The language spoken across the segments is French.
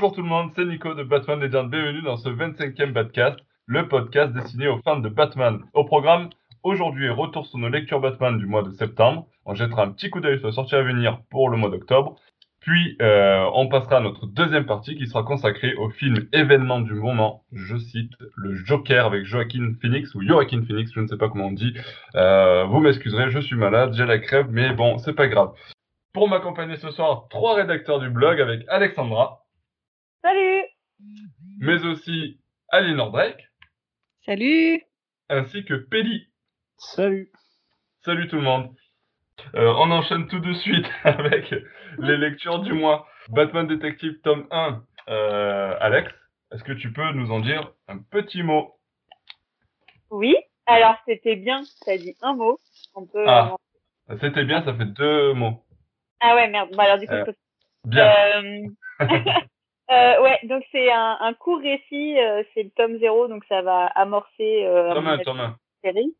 Bonjour tout le monde, c'est Nico de Batman Legend. Bienvenue dans ce 25e Batcast, le podcast destiné aux fans de Batman. Au programme, aujourd'hui, retour sur nos lectures Batman du mois de septembre. On jettera un petit coup d'œil sur la sortie à venir pour le mois d'octobre. Puis, euh, on passera à notre deuxième partie qui sera consacrée au film événement du moment. Je cite le Joker avec Joaquin Phoenix ou Joaquin Phoenix, je ne sais pas comment on dit. Euh, vous m'excuserez, je suis malade, j'ai la crève, mais bon, c'est pas grave. Pour m'accompagner ce soir, trois rédacteurs du blog avec Alexandra. Salut Mais aussi Aliénor Drake. Salut Ainsi que Pelli. Salut Salut tout le monde. Euh, on enchaîne tout de suite avec les lectures du mois. Batman Detective tome 1. Euh, Alex, est-ce que tu peux nous en dire un petit mot? Oui, alors c'était bien, ça dit un mot. On peut... Ah, c'était bien, ça fait deux mots. Ah ouais, merde. Bon, alors du coup, Euh, je peux- Bien. Euh, ouais, donc c'est un, un court récit, euh, c'est le tome 0, donc ça va amorcer euh, tome à 1, mon tome 1. série.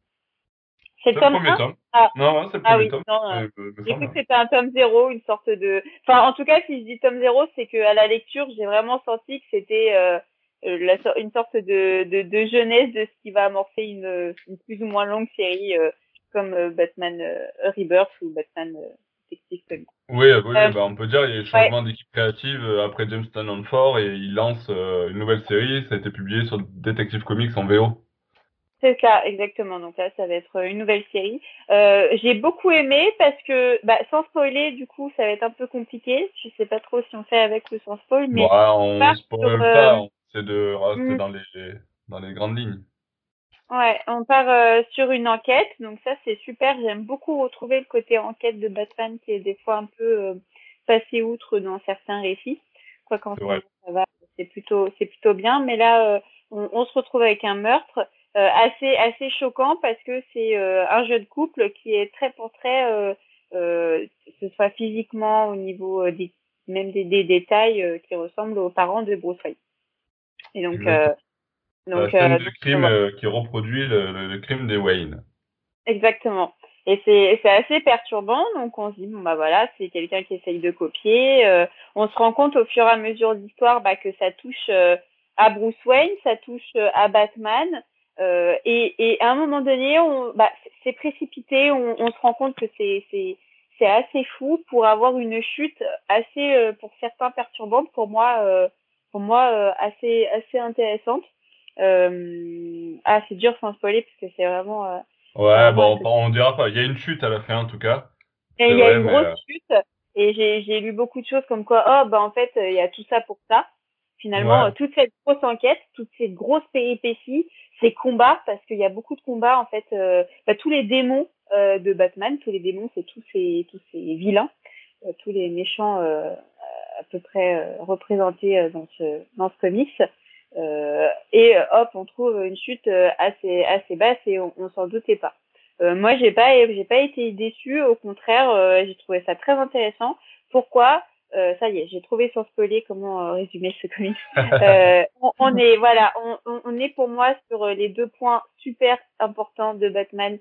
C'est le tome premier 1 tome. Ah. Non, c'est le Ah premier oui, tome. non, euh, Euh, J'ai cru que c'était un tome 0, une sorte de... Enfin, en tout cas, si je dis tome 0, c'est que à la lecture, j'ai vraiment senti que c'était euh, euh, une sorte de, de, de jeunesse de ce qui va amorcer une, une plus ou moins longue série euh, comme Batman Rebirth ou Batman Oui, euh, oui, Euh, bah, on peut dire il y a eu changement d'équipe créative euh, après James Tynion Ford et il lance euh, une nouvelle série. Ça a été publié sur Detective Comics en VO. C'est ça, exactement. Donc là, ça va être une nouvelle série. Euh, j'ai beaucoup aimé parce que, bah, sans spoiler, du coup, ça va être un peu compliqué. Je sais pas trop si on fait avec ou sans spoil, mais Bon, ah, on spoil pas, euh, on essaie de rester mm. dans les dans les grandes lignes. Ouais, on part euh, sur une enquête, donc ça c'est super. J'aime beaucoup retrouver le côté enquête de Batman qui est des fois un peu euh, passé outre dans certains récits. Quoi qu'en moment, ça va, c'est plutôt c'est plutôt bien. Mais là, euh, on, on se retrouve avec un meurtre euh, assez assez choquant parce que c'est euh, un jeune couple qui est très pour très, euh, euh, que ce soit physiquement au niveau des même des, des détails euh, qui ressemblent aux parents de Bruce Wayne. Et donc Euh, La donc scène euh, de crime euh, qui reproduit le, le- le crime des Wayne. Exactement. Et c'est assez perturbant. Donc on se dit bon bah voilà, c'est quelqu'un qui essaye de copier. Euh, on se rend compte au fur et à mesure de l'histoire bah, que ça touche euh, à Bruce Wayne, ça touche euh, à Batman. Et, et à un moment donné, on bah c'est- précipité. On, on se rend compte que c'est assez fou pour avoir une chute assez pour certains perturbante. Pour moi pour moi assez assez intéressante. Euh, ah c'est dur sans spoiler parce que c'est vraiment euh, Ouais, bon, on, on dira pas. Il y a une chute à la fin en tout cas. Il y a une grosse euh, chute et j'ai j'ai lu beaucoup de choses comme quoi oh bah en fait il y a tout ça pour ça. Finalement Ouais. toute cette grosse enquête, toutes ces grosses péripéties, ces combats parce qu'il y a beaucoup de combats en fait euh, bah, tous les démons euh, de Batman, tous les démons c'est tous ces tous ces vilains, euh, tous les méchants euh, à peu près euh, représentés dans ce dans ce comics. Euh, et euh, hop, on trouve une chute euh, assez assez basse et on, on s'en doutait pas. Euh, moi, j'ai pas, j'ai pas été déçue. Au contraire, euh, j'ai trouvé ça très intéressant. Pourquoi? Euh, Ça y est, j'ai trouvé sans spoiler comment euh, résumer ce comics. Euh, on, on est, voilà, on, on- est pour moi sur les deux points super importants de Batman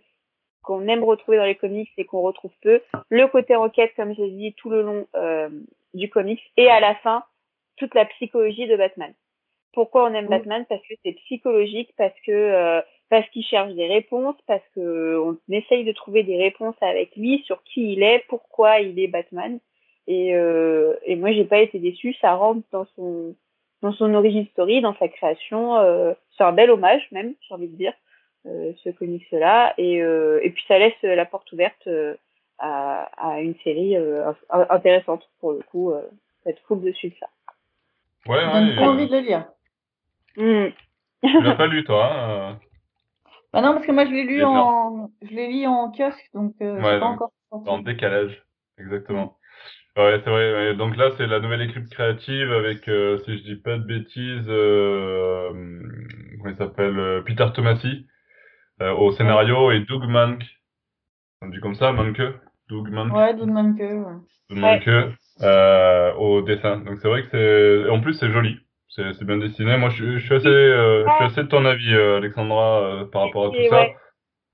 qu'on aime retrouver dans les comics et qu'on retrouve peu. Le côté enquête, comme j'ai dit, tout le long euh, du comics, et à la fin, toute la psychologie de Batman. Pourquoi on aime. Batman? Parce que c'est psychologique, parce que euh, parce qu'il cherche des réponses, parce que on essaye de trouver des réponses avec lui sur qui il est, pourquoi il est Batman. Et, euh, et moi, j'ai pas été déçue. Ça rentre dans son dans son origin story, dans sa création. Euh, c'est un bel hommage même, j'ai envie de dire, euh, ce comics-là. Et, euh, et puis ça laisse la porte ouverte euh, à, à une série euh, in- intéressante pour le coup. Euh, ça va être cool de suivre ça. Ouais, donne ouais. euh, envie de le lire. Mm. Tu l'as pas lu toi hein, Bah non, parce que moi je l'ai lu en, je l'ai lu en kiosque, donc euh, Ouais, c'est pas donc, encore euh, en décalage. Exactement. Ouais, c'est vrai. ouais. Donc là, c'est la nouvelle équipe créative avec, euh, si je dis pas de bêtises, euh, comment il s'appelle, euh, Peter Tomasi euh, au scénario et Doug Mank. On dit comme ça, Manke Doug Mank. Ouais, Doug Manke, ouais. Doug Manke, euh, au dessin. Donc c'est vrai que c'est, en plus c'est joli. C'est bien dessiné. Moi, je, suis- je suis assez, euh, je suis assez de ton avis, euh, Alexandra, euh, par rapport à tout Et ça. ouais.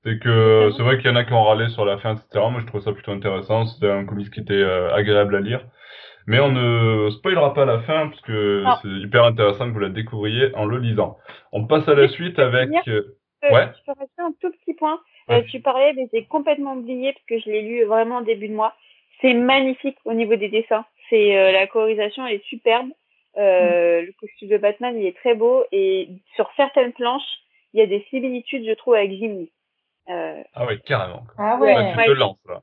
C'est que c'est vrai qu'il y en a qui ont râlé sur la fin, etc. Moi, je trouve ça plutôt intéressant. C'était un comics qui était agréable à lire. Mais on ne spoilera pas la fin parce que Non. c'est hyper intéressant que vous la découvriez en le lisant. On passe à la suite avec. Ouais. Je peux rajouter un tout petit point. Ouais. tu parlais, mais j'ai complètement oublié parce que je l'ai lu vraiment au début de mois. C'est magnifique au niveau des dessins. C'est la colorisation est superbe. Euh, Le costume de Batman il est très beau et sur certaines planches il y a des similitudes je trouve avec Jim Lee. Euh, Ah ouais, carrément. Ah Ouais. Ouais. tu Ouais. te lances là.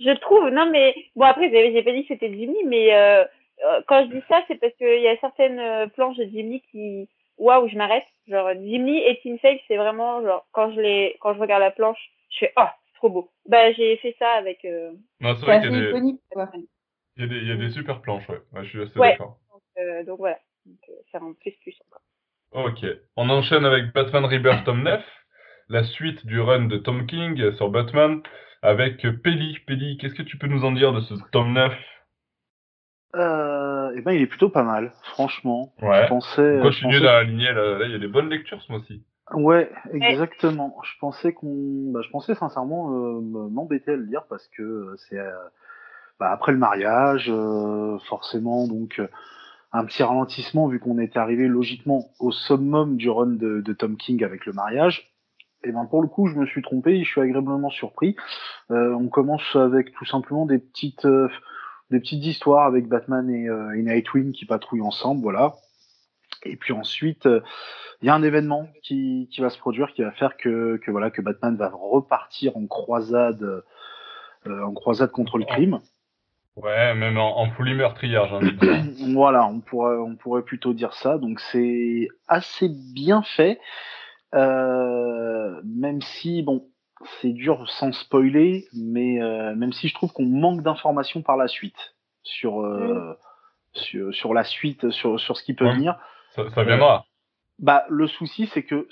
je trouve, non mais bon après j'ai j'ai pas dit que c'était Jim Lee, mais euh, quand je dis ça c'est parce qu'il y a certaines planches de Jim Lee qui waouh je m'arrête. Genre Jim Lee et Tim Sale c'est vraiment genre quand je les quand je regarde la planche je fais oh c'est trop beau. Bah j'ai fait ça avec euh, Non, c'est vrai assez qu'il y, a des- iconique, quoi. il y a des- il y a des super planches, ouais. Ouais, je suis assez Ouais. d'accord. Euh, donc voilà donc euh, c'est un plus plus encore. Ok. On enchaîne avec Batman Rebirth tome 9, la suite du run de Tom King sur Batman, avec Pelli. Pelli, qu'est-ce que tu peux nous en dire de ce tome 9 Euh, eh ben, il est plutôt pas mal, franchement. Ouais. Je pensais. On je continue pensais- dans la lignée, là, là, il y a des bonnes lectures ce mois-ci. Ouais, exactement. Je pensais qu'on, bah, je pensais sincèrement euh, me- m'embêter à le lire parce que c'est euh, bah, après le mariage, euh, forcément, donc euh, un petit ralentissement vu qu'on était arrivé logiquement au summum du run de, Tom King avec le mariage. Et ben pour le coup, je me suis trompé, je suis agréablement surpris. Euh, on commence avec tout simplement des petites, euh, des petites histoires avec Batman et, euh, et Nightwing qui patrouillent ensemble, voilà. Et puis ensuite, il y a un événement qui, qui va se produire, qui va faire que, que voilà que Batman va repartir en croisade, en croisade contre le crime. Ouais, même en, en folie meurtrière, j'ai envie de dire. Voilà, on pourrait, on pourrait plutôt dire ça. Donc c'est assez bien fait, euh, même si bon, c'est dur sans spoiler, mais euh, même si je trouve qu'on manque d'informations par la suite sur euh, sur, sur la suite, sur sur ce qui peut Ouais. venir. Ça, ça viendra. Bah le souci c'est que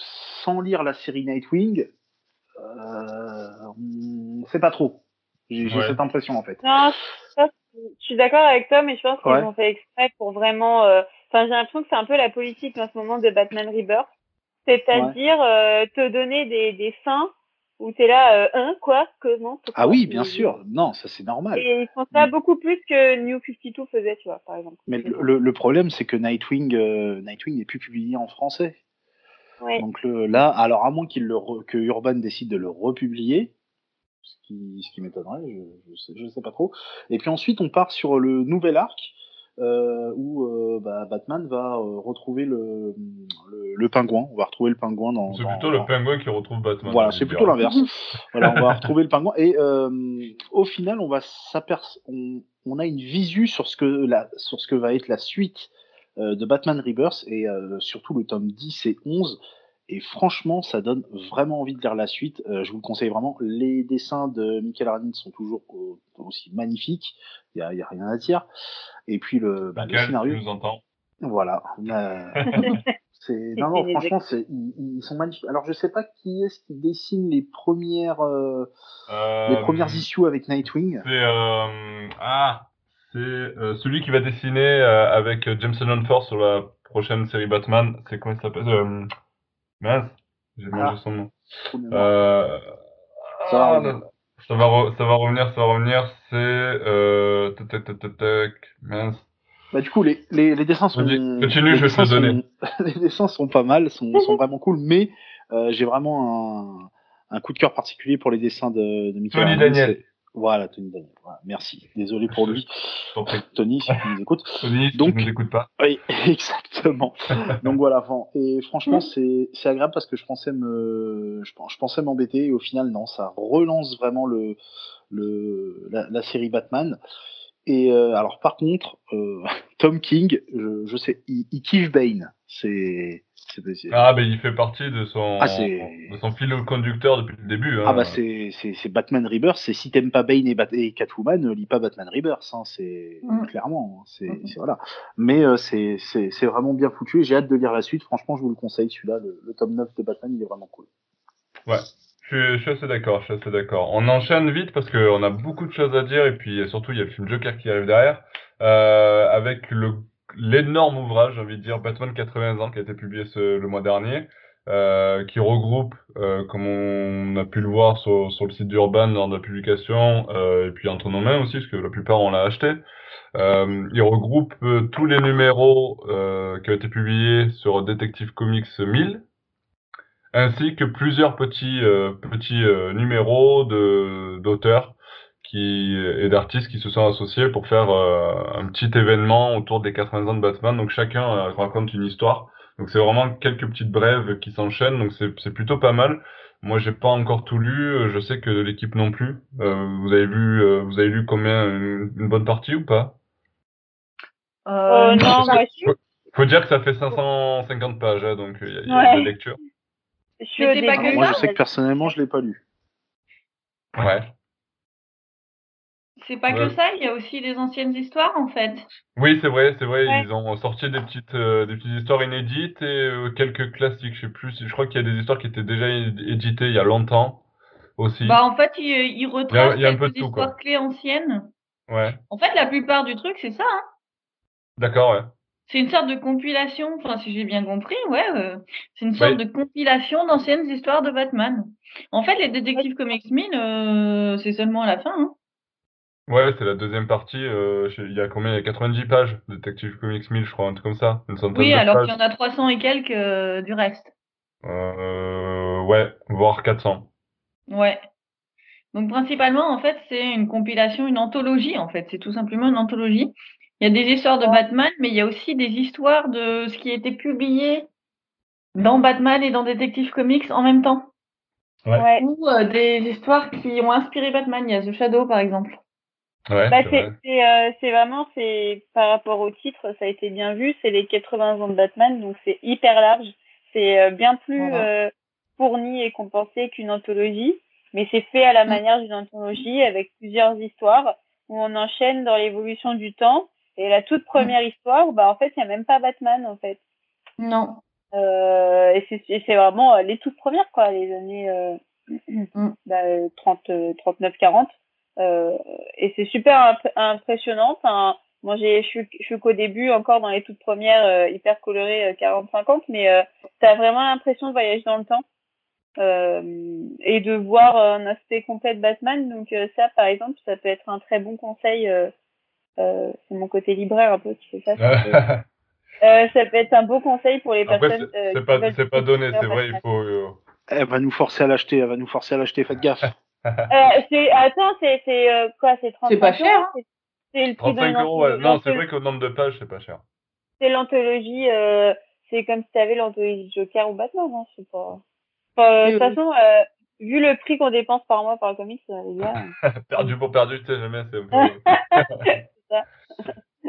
sans lire la série Nightwing, euh, on sait pas trop. J'ai Ouais. cette impression en fait. Ça, je suis d'accord avec toi, mais je pense qu'ils Ouais. ont fait exprès pour vraiment. euh, Enfin, j'ai l'impression que c'est un peu la politique en ce moment de Batman Rebirth, c'est-à-dire euh, te donner des, des fins où t'es là, euh, hein, quoi, comment, Ah oui, bien sûr. Non, ça c'est normal. Et ils font ça beaucoup plus que New 52 faisait, tu vois, par exemple. Mais le, le- problème, c'est que Nightwing, euh, Nightwing n'est plus publié en français. Ouais. Donc le, là, alors à moins qu'il que Urban décide de le republier, ce qui, ce qui m'étonnerait, je, je, sais, je sais pas trop. Et puis ensuite, on part sur le nouvel arc euh, où euh, bah, Batman va euh, retrouver le, le, le pingouin. On va retrouver le pingouin dans. C'est plutôt dans- le pingouin qui retrouve Batman. Voilà, c'est plutôt l'inverse. voilà, on va retrouver le pingouin et au final, on va on, on a une visu sur ce que la, sur ce que va être la suite de Batman Rebirth et surtout le tome 10 et 11. Et franchement, ça donne vraiment envie de lire la suite. Euh, je vous le conseille vraiment. Les dessins de Michael Arndt sont toujours au- aussi magnifiques. Il y a, il y a rien à dire. Et puis le, bah, le scénario. tu nous entends? Voilà. Euh, c'est non non franchement c'est ils, ils sont magnifiques. Alors je sais pas qui est-ce qui dessine les premières euh, les premières issues avec Nightwing. C'est euh, ah, c'est euh, celui qui va dessiner euh, avec Jameson Lanford sur la prochaine série Batman. C'est comment il s'appelle? Euh, Mince, j'ai mangé Ah. son nom. Euh, Ça va ah, là, ça va, re- ça va revenir, ça va revenir. C'est euh, mince. Bah du coup les, les, les dessins sont continue, les je vais te donner. sont- les dessins sont pas mal, sont, sont vraiment cool, mais euh, j'ai vraiment un, un coup de cœur particulier pour les dessins de, de Michael Tony Daniel. Voilà Tony Daniel. Voilà, merci. Désolé pour lui. Tony si tu nous écoutes. Tony, si Donc- tu nous écoutes pas. Oui, exactement. Donc voilà, et franchement, c'est c'est agréable parce que je pensais me, je, pen- je pensais m'embêter et au final non, ça relance vraiment le le la, la série Batman. Et euh, alors par contre, euh, Tom King, je, je sais, il, il kiffe Bane. C'est c'est Ah, ben il fait partie de son, Ah, de son fil conducteur depuis le début. Hein. ah bah c'est Batman Rebirth. C'est si t'aimes pas Bane et, Bat et Catwoman, ne lis pas Batman Rebirth. Hein, c'est Mm. clairement, hein, c'est Mhm. c'est- voilà. Mais euh, c'est c'est c'est vraiment bien foutu. et J'ai hâte de lire la suite. Franchement, je vous le conseille. Celui-là, le, le tome 9 de Batman, il est vraiment cool. Suis, je suis assez d'accord, je suis assez d'accord. On enchaîne vite parce qu'on a beaucoup de choses à dire et puis surtout il y a le film Joker qui arrive derrière euh, avec le l'énorme ouvrage, j'ai envie de dire Batman 80 ans qui a été publié ce, le mois dernier, euh, qui regroupe, euh, comme on a pu le voir sur, sur le site d'Urban lors de la publication, euh, et puis entre nos mains aussi parce que la plupart on l'a acheté, Euh, il regroupe euh, tous les numéros euh, qui ont été publiés sur Detective Comics 1000, ainsi que plusieurs petits petits numéros d'auteurs qui et d'artistes qui se sont associés pour faire euh, un petit événement autour des 80 ans de Batman. Donc chacun euh, raconte une histoire. Donc c'est vraiment quelques petites brèves qui s'enchaînent. Donc c'est c'est plutôt pas mal. Moi j'ai pas encore tout lu. Je sais que l'équipe non plus. Euh, vous avez vu euh, vous avez lu combien une, une bonne partie ou pas? Euh, non, moi, je, Faut dire que ça fait 550 pages, hein, donc il y a, y a Ouais. de la lecture. je pas que Moi, je sais que personnellement, je l'ai pas lu. Ouais. C'est pas Ouais. que ça, il y a aussi des anciennes histoires en fait. Oui, c'est vrai, c'est vrai. Ouais. Ils ont sorti des petites, euh, des petites histoires inédites et euh, quelques classiques. Je sais plus. Je crois qu'il y a des histoires qui étaient déjà éditées il y a longtemps aussi. Bah en fait, il, il retrace il y a un peu quelques de tout, quoi. histoires clés anciennes. Ouais. En fait, la plupart du truc, c'est ça. hein. D'accord, ouais. C'est une sorte de compilation, enfin si j'ai bien compris, ouais, euh, c'est une sorte Oui. de compilation d'anciennes histoires de Batman. En fait, les Détectives Comics 1000, euh, c'est seulement à la fin. Hein. Ouais, c'est la deuxième partie. euh, je- il y a combien? Il y a 90 pages. Detective Comics 1000, je crois, un truc comme ça. Une centaine Oui, de alors pages. qu'il y en a 300 et quelques euh, du reste. Euh, ouais, voire 400. Ouais. Donc principalement, en fait, c'est une compilation, une anthologie, en fait. C'est tout simplement une anthologie. Il y a des histoires de Batman, mais il y a aussi des histoires de ce qui a été publié dans Batman et dans Detective Comics en même temps. Ouais. Ou euh, des histoires qui ont inspiré Batman. Il y a The Shadow, par exemple. Ouais, Bah, c'est c'est vrai. euh, vraiment c'est par rapport au titre ça a été bien vu c'est les 80 ans de Batman donc c'est hyper large c'est euh, bien plus Voilà. euh, fourni et compensé qu'une anthologie mais c'est fait à la Mm. manière d'une anthologie avec plusieurs histoires où on enchaîne dans l'évolution du temps et la toute première histoire bah en fait il y a même pas Batman en fait Non. euh, et c'est vraiment les toutes premières quoi les années euh, Mm. bah, euh, 30 euh, 39 40 euh, et c'est super imp- impressionnant enfin moi j'ai je suis je suis qu'au début encore dans les toutes premières euh, hyper colorées 40 50 mais euh, t'as vraiment l'impression de voyager dans le temps euh, et de voir un aspect complet de Batman donc euh, ça par exemple ça peut être un très bon conseil euh, euh, c'est mon côté libraire un peu qui fait ça ça peut- euh, ça peut être un beau conseil pour les Après, personnes c'est euh, pas, c'est pas donné, c'est vrai, il faut. euh, Elle va nous forcer à l'acheter, elle va nous forcer à l'acheter, faites gaffe. Euh, c'est, attends, c'est, c'est, euh, quoi, c'est 35 C'est pas cher, hein. c'est- C'est le prix de 35 euros, ouais. Non, c'est vrai qu'au nombre de pages, c'est pas cher. C'est l'anthologie, euh, c'est comme si t'avais l'anthologie Joker ou Batman, hein, je sais pas. Enfin, euh, de toute façon, euh, vu le prix qu'on dépense par mois par le comics, les gars. perdu pour perdu, tu sais jamais, c'est un peu. c'est ça.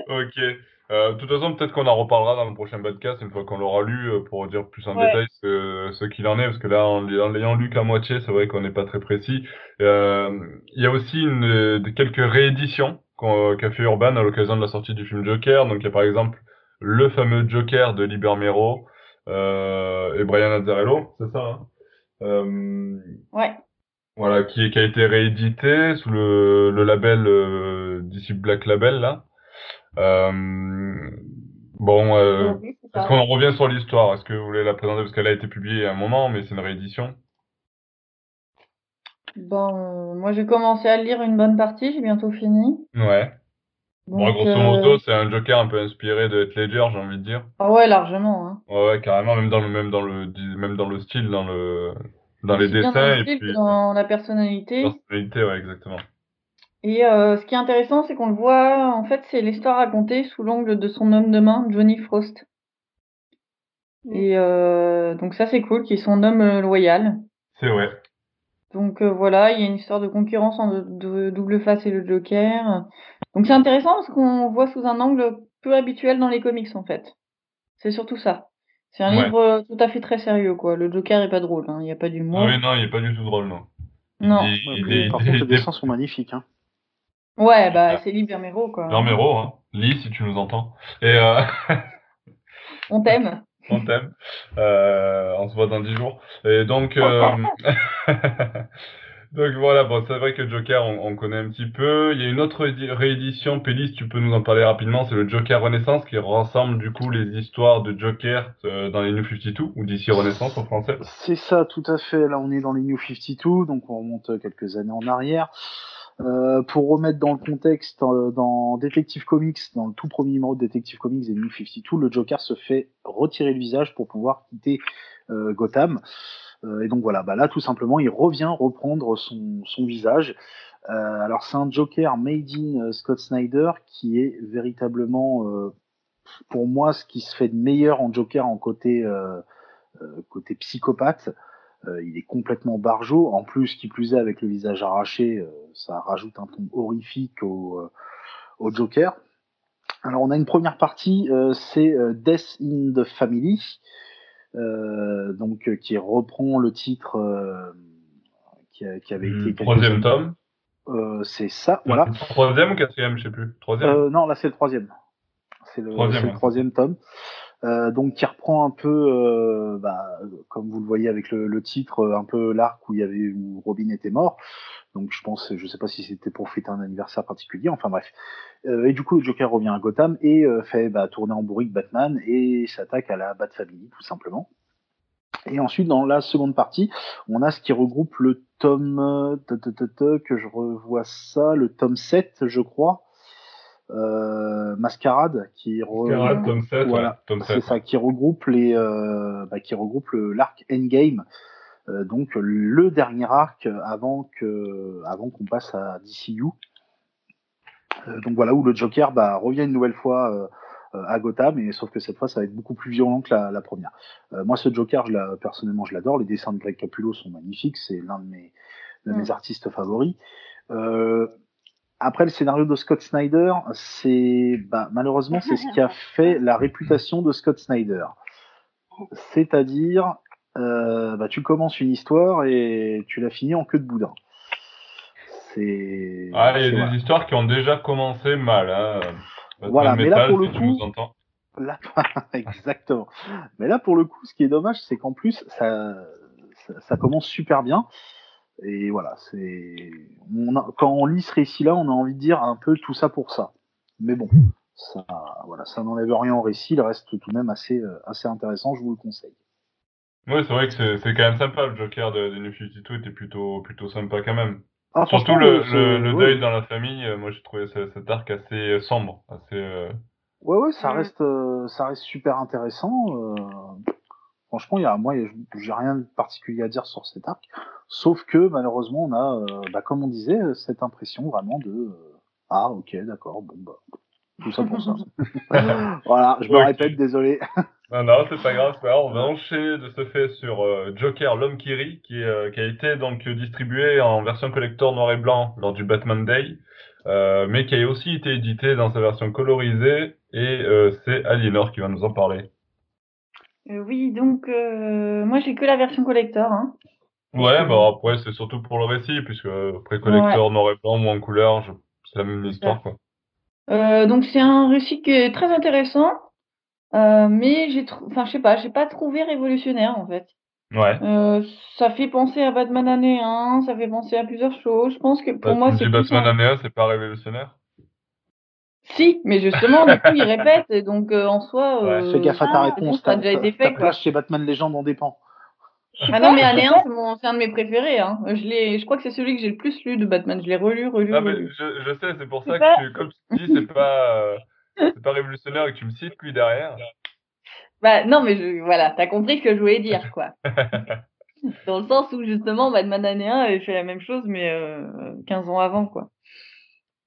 ok. Euh, de toute façon, peut-être qu'on en reparlera dans le prochain podcast une fois qu'on l'aura lu euh, pour dire plus en Ouais. détail ce, ce qu'il en est, parce que là, en, l'ay- en l'ayant lu qu'à moitié, c'est vrai qu'on n'est pas très précis. Euh, Il y a aussi une, quelques rééditions qu'a fait Urban à l'occasion de la sortie du film Joker. Donc, il y a par exemple le fameux Joker de Liber Mero euh, et Brian Azzarello, c'est ça hein? Ouais. voilà, qui, qui a été réédité sous le, le label DC Black Label là. Euh, bon, euh, Oui, est-ce qu'on en revient sur l'histoire? Est-ce que vous voulez la présenter? Parce qu'elle a été publiée a un moment, mais c'est une réédition. Bon, euh, moi j'ai commencé à lire une bonne partie, j'ai bientôt fini. Ouais. Bon, Donc, grosso euh, modo, c'est un Joker un peu inspiré de Heath Ledger, j'ai envie de dire. Ah ouais, largement. Hein. Ouais, ouais, carrément, même dans le même dans le même dans le style, dans le dans les Aussi bien dessins dans le et style puis que dans la personnalité. personnalité, ouais, exactement. Et euh, ce qui est intéressant, c'est qu'on le voit, en fait, c'est l'histoire racontée sous l'angle de son homme de main, Johnny Frost. Mm. Et euh, donc ça, c'est cool, qui est son homme euh, loyal. C'est vrai. Donc euh, voilà, il y a une histoire de concurrence entre de double face et le Joker. Donc c'est intéressant parce qu'on voit sous un angle peu habituel dans les comics en fait. C'est surtout ça. C'est un Ouais. livre tout à fait très sérieux quoi. Le Joker est pas drôle, hein. il n'y a pas d'humour. Oui, non, il est pas du tout drôle, non. Non. Ouais, par contre, les dessins sont magnifiques. Hein. Ouais, bah Ah. c'est Libermero quoi. Vermero, hein. Lis si tu nous entends. Et euh, On t'aime. on t'aime. Euh, on se voit dans 10 jours. Et donc, euh, donc voilà, bon, c'est vrai que Joker, on, on connaît un petit peu. Il y a une autre édi- réédition, Pélis, tu peux nous en parler rapidement, c'est le Joker Renaissance qui rassemble du coup les histoires de Joker euh, dans les New 52, ou d'ici Renaissance en français. C'est ça, tout à fait. Là, on est dans les New 52, donc on remonte quelques années en arrière. Euh, pour remettre dans le contexte, euh, dans Detective Comics, dans le tout premier numéro de Detective Comics et New 52, le Joker se fait retirer le visage pour pouvoir quitter euh, Gotham. et donc voilà, bah là tout simplement, il revient reprendre son, visage. alors c'est un Joker made in Scott Snyder qui est véritablement, pour moi, ce qui se fait de meilleur en Joker en côté psychopathe. Euh, il est complètement barjot. En plus, qui plus est, avec le visage arraché, euh, ça rajoute un ton horrifique au, euh, au Joker. Alors, on a une première partie, c'est Death in the Family, donc qui reprend le titre qui, qui, avait été. Troisième tome. c'est ça, voilà. Troisième ou quatrième, je sais plus. Troisième. non, là c'est le troisième. C'est le, le, troisième tome. Euh, donc qui reprend un peu, euh, bah, comme vous le voyez avec le, le titre, euh, un peu l'arc où il y avait où Robin était mort. Donc je pense, je sais pas si c'était pour fêter un anniversaire particulier. Enfin bref. Euh, et du coup le Joker revient à Gotham et euh, fait bah, tourner en bourrique Batman et s'attaque à la Bat Family tout simplement. Et ensuite dans la seconde partie, on a ce qui regroupe le tome que je revois ça, le tome 7 je crois. Euh, Mascarade qui voilà, c'est ça qui regroupe les euh, bah, qui regroupe l'arc Endgame. Euh, donc le dernier arc avant que avant qu'on passe à DCU donc voilà où le Joker bah, revient une nouvelle fois à Gotham mais sauf que cette fois ça va être beaucoup plus violent que la, la première. Moi ce Joker je la, personnellement je l'adore. Les dessins de Greg Capullo sont magnifiques. C'est l'un de mes de mes artistes favoris. Euh, après, le scénario de Scott Snyder, c'est bah, malheureusement c'est ce qui a fait la réputation de Scott Snyder. C'est-à-dire, euh, bah, tu commences une histoire et tu la finis en queue de boudin. C'est. Ah, il y a des histoires qui ont déjà commencé mal. Hein. Voilà, mais là pour le coup. Là, exactement. Mais là pour le coup, ce qui est dommage, c'est qu'en plus ça, ça commence super bien. Et voilà, c'est quand on lit ce récit-là, on a envie de dire un peu tout ça pour ça. Mais bon, ça, voilà, ça n'enlève rien au récit, il reste tout de même assez, euh, assez intéressant, je vous le conseille. Oui, c'est vrai que c'est quand même sympa, le Joker de, de New 52 était plutôt, plutôt sympa quand même. Ah, Surtout le, le, deuil dans la famille, euh, moi j'ai trouvé cet arc assez euh, sombre, assez. Ouais, ouais, ça reste, ça reste super intéressant. Franchement, il y a, moi, j'ai rien de particulier à dire sur cet arc, sauf que malheureusement, on a, euh, bah, comme on disait, cette impression vraiment de euh, ah, ok, d'accord, bon, bah, tout ça pour ça. voilà, je me répète, désolé. non, non, c'est pas grave, pas On va enchaîner de ce fait sur euh, Joker, l'homme qui rit, qui, qui, a été donc distribué en version collector noir et blanc lors du Batman Day, mais qui a aussi été édité dans sa version colorisée, et c'est Aliénor qui va nous en parler. Euh, oui, donc euh, moi j'ai que la version collector. Hein. Ouais, bah après c'est surtout pour le récit, puisque après collector noir et blanc ou en couleur, c'est la même histoire quoi. Euh, donc c'est un récit qui est très intéressant, mais j'ai, enfin je sais pas, j'ai pas trouvé révolutionnaire en fait. Ouais. ça fait penser à Batman année 1, ça fait penser à plusieurs choses. Je pense que pour bah, moi c'est Batman année 1, c'est pas révolutionnaire? Si, mais justement, du coup, il répète, et donc euh, en soi. Euh, fais gaffe à ta réponse. Ça a déjà été fait. Ta chez Batman Légende en dépend. Ah non, mais Année 1, c'est un de mes préférés. Hein. Je, je crois que c'est celui que j'ai le plus lu de Batman. Je l'ai relu, relu. Ah, mais je, je, sais, c'est pour ça que, tu, comme tu dis, c'est pas, euh, c'est pas révolutionnaire et que tu me cites lui derrière. Bah non, mais je, voilà, t'as compris ce que je voulais dire, quoi. Dans le sens où justement, Batman Année 1 avait fait la même chose, mais euh, 15 ans avant, quoi.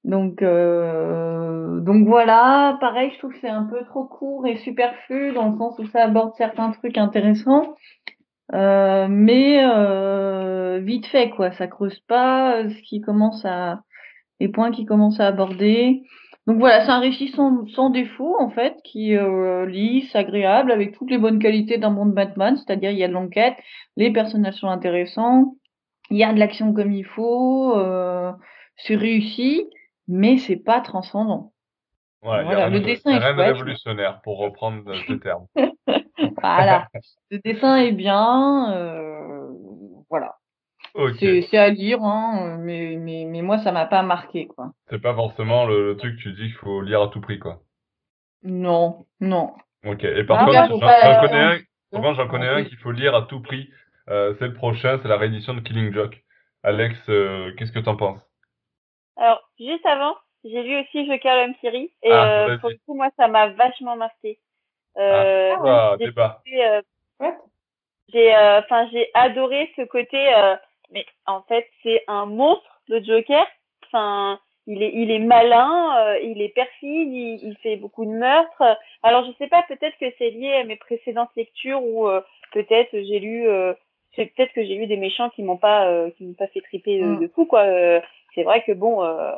Donc, euh, donc voilà, pareil, je trouve que c'est un peu trop court et superflu dans le sens où ça aborde certains trucs intéressants, euh, mais euh, vite fait quoi, ça creuse pas ce qui commence à les points qui commencent à aborder. Donc voilà, c'est un récit sans, sans défaut en fait, qui euh, lisse, agréable, avec toutes les bonnes qualités d'un bon de Batman, c'est-à-dire il y a de l'enquête, les personnages sont intéressants, il y a de l'action comme il faut, euh, c'est réussi mais c'est pas transcendant. voilà, le dessin est révolutionnaire pour reprendre ce terme. voilà, le dessin est bien, euh, voilà. C'est à lire, hein, mais, mais, mais moi ça m'a pas marqué quoi. C'est pas forcément le, truc que tu dis qu'il faut lire à tout prix quoi. Non, non. Ok. Et par contre, j'en connais un. j'en connais un qu'il faut lire à tout prix. Euh, c'est le prochain, c'est la réédition de Killing Joke. Alex, euh, qu'est-ce que t'en penses? Alors, juste avant, j'ai lu aussi Joker l'homme Siri et Ah, euh, pour le coup, moi, ça m'a vachement marqué. Euh, Ah, j'ai débat. euh, Ouais. j'ai, euh, enfin, j'ai adoré ce côté. euh, mais en fait, c'est un monstre, le Joker. Enfin, il est, il est malin, euh, il est perfide, il, il fait beaucoup de meurtres. Alors, je sais pas, peut-être que c'est lié à mes précédentes lectures ou euh, peut-être j'ai lu, euh, c'est peut-être que j'ai lu des méchants qui m'ont pas, euh, qui m'ont pas fait triper de, Mm. de fou, quoi. C'est vrai que bon, euh,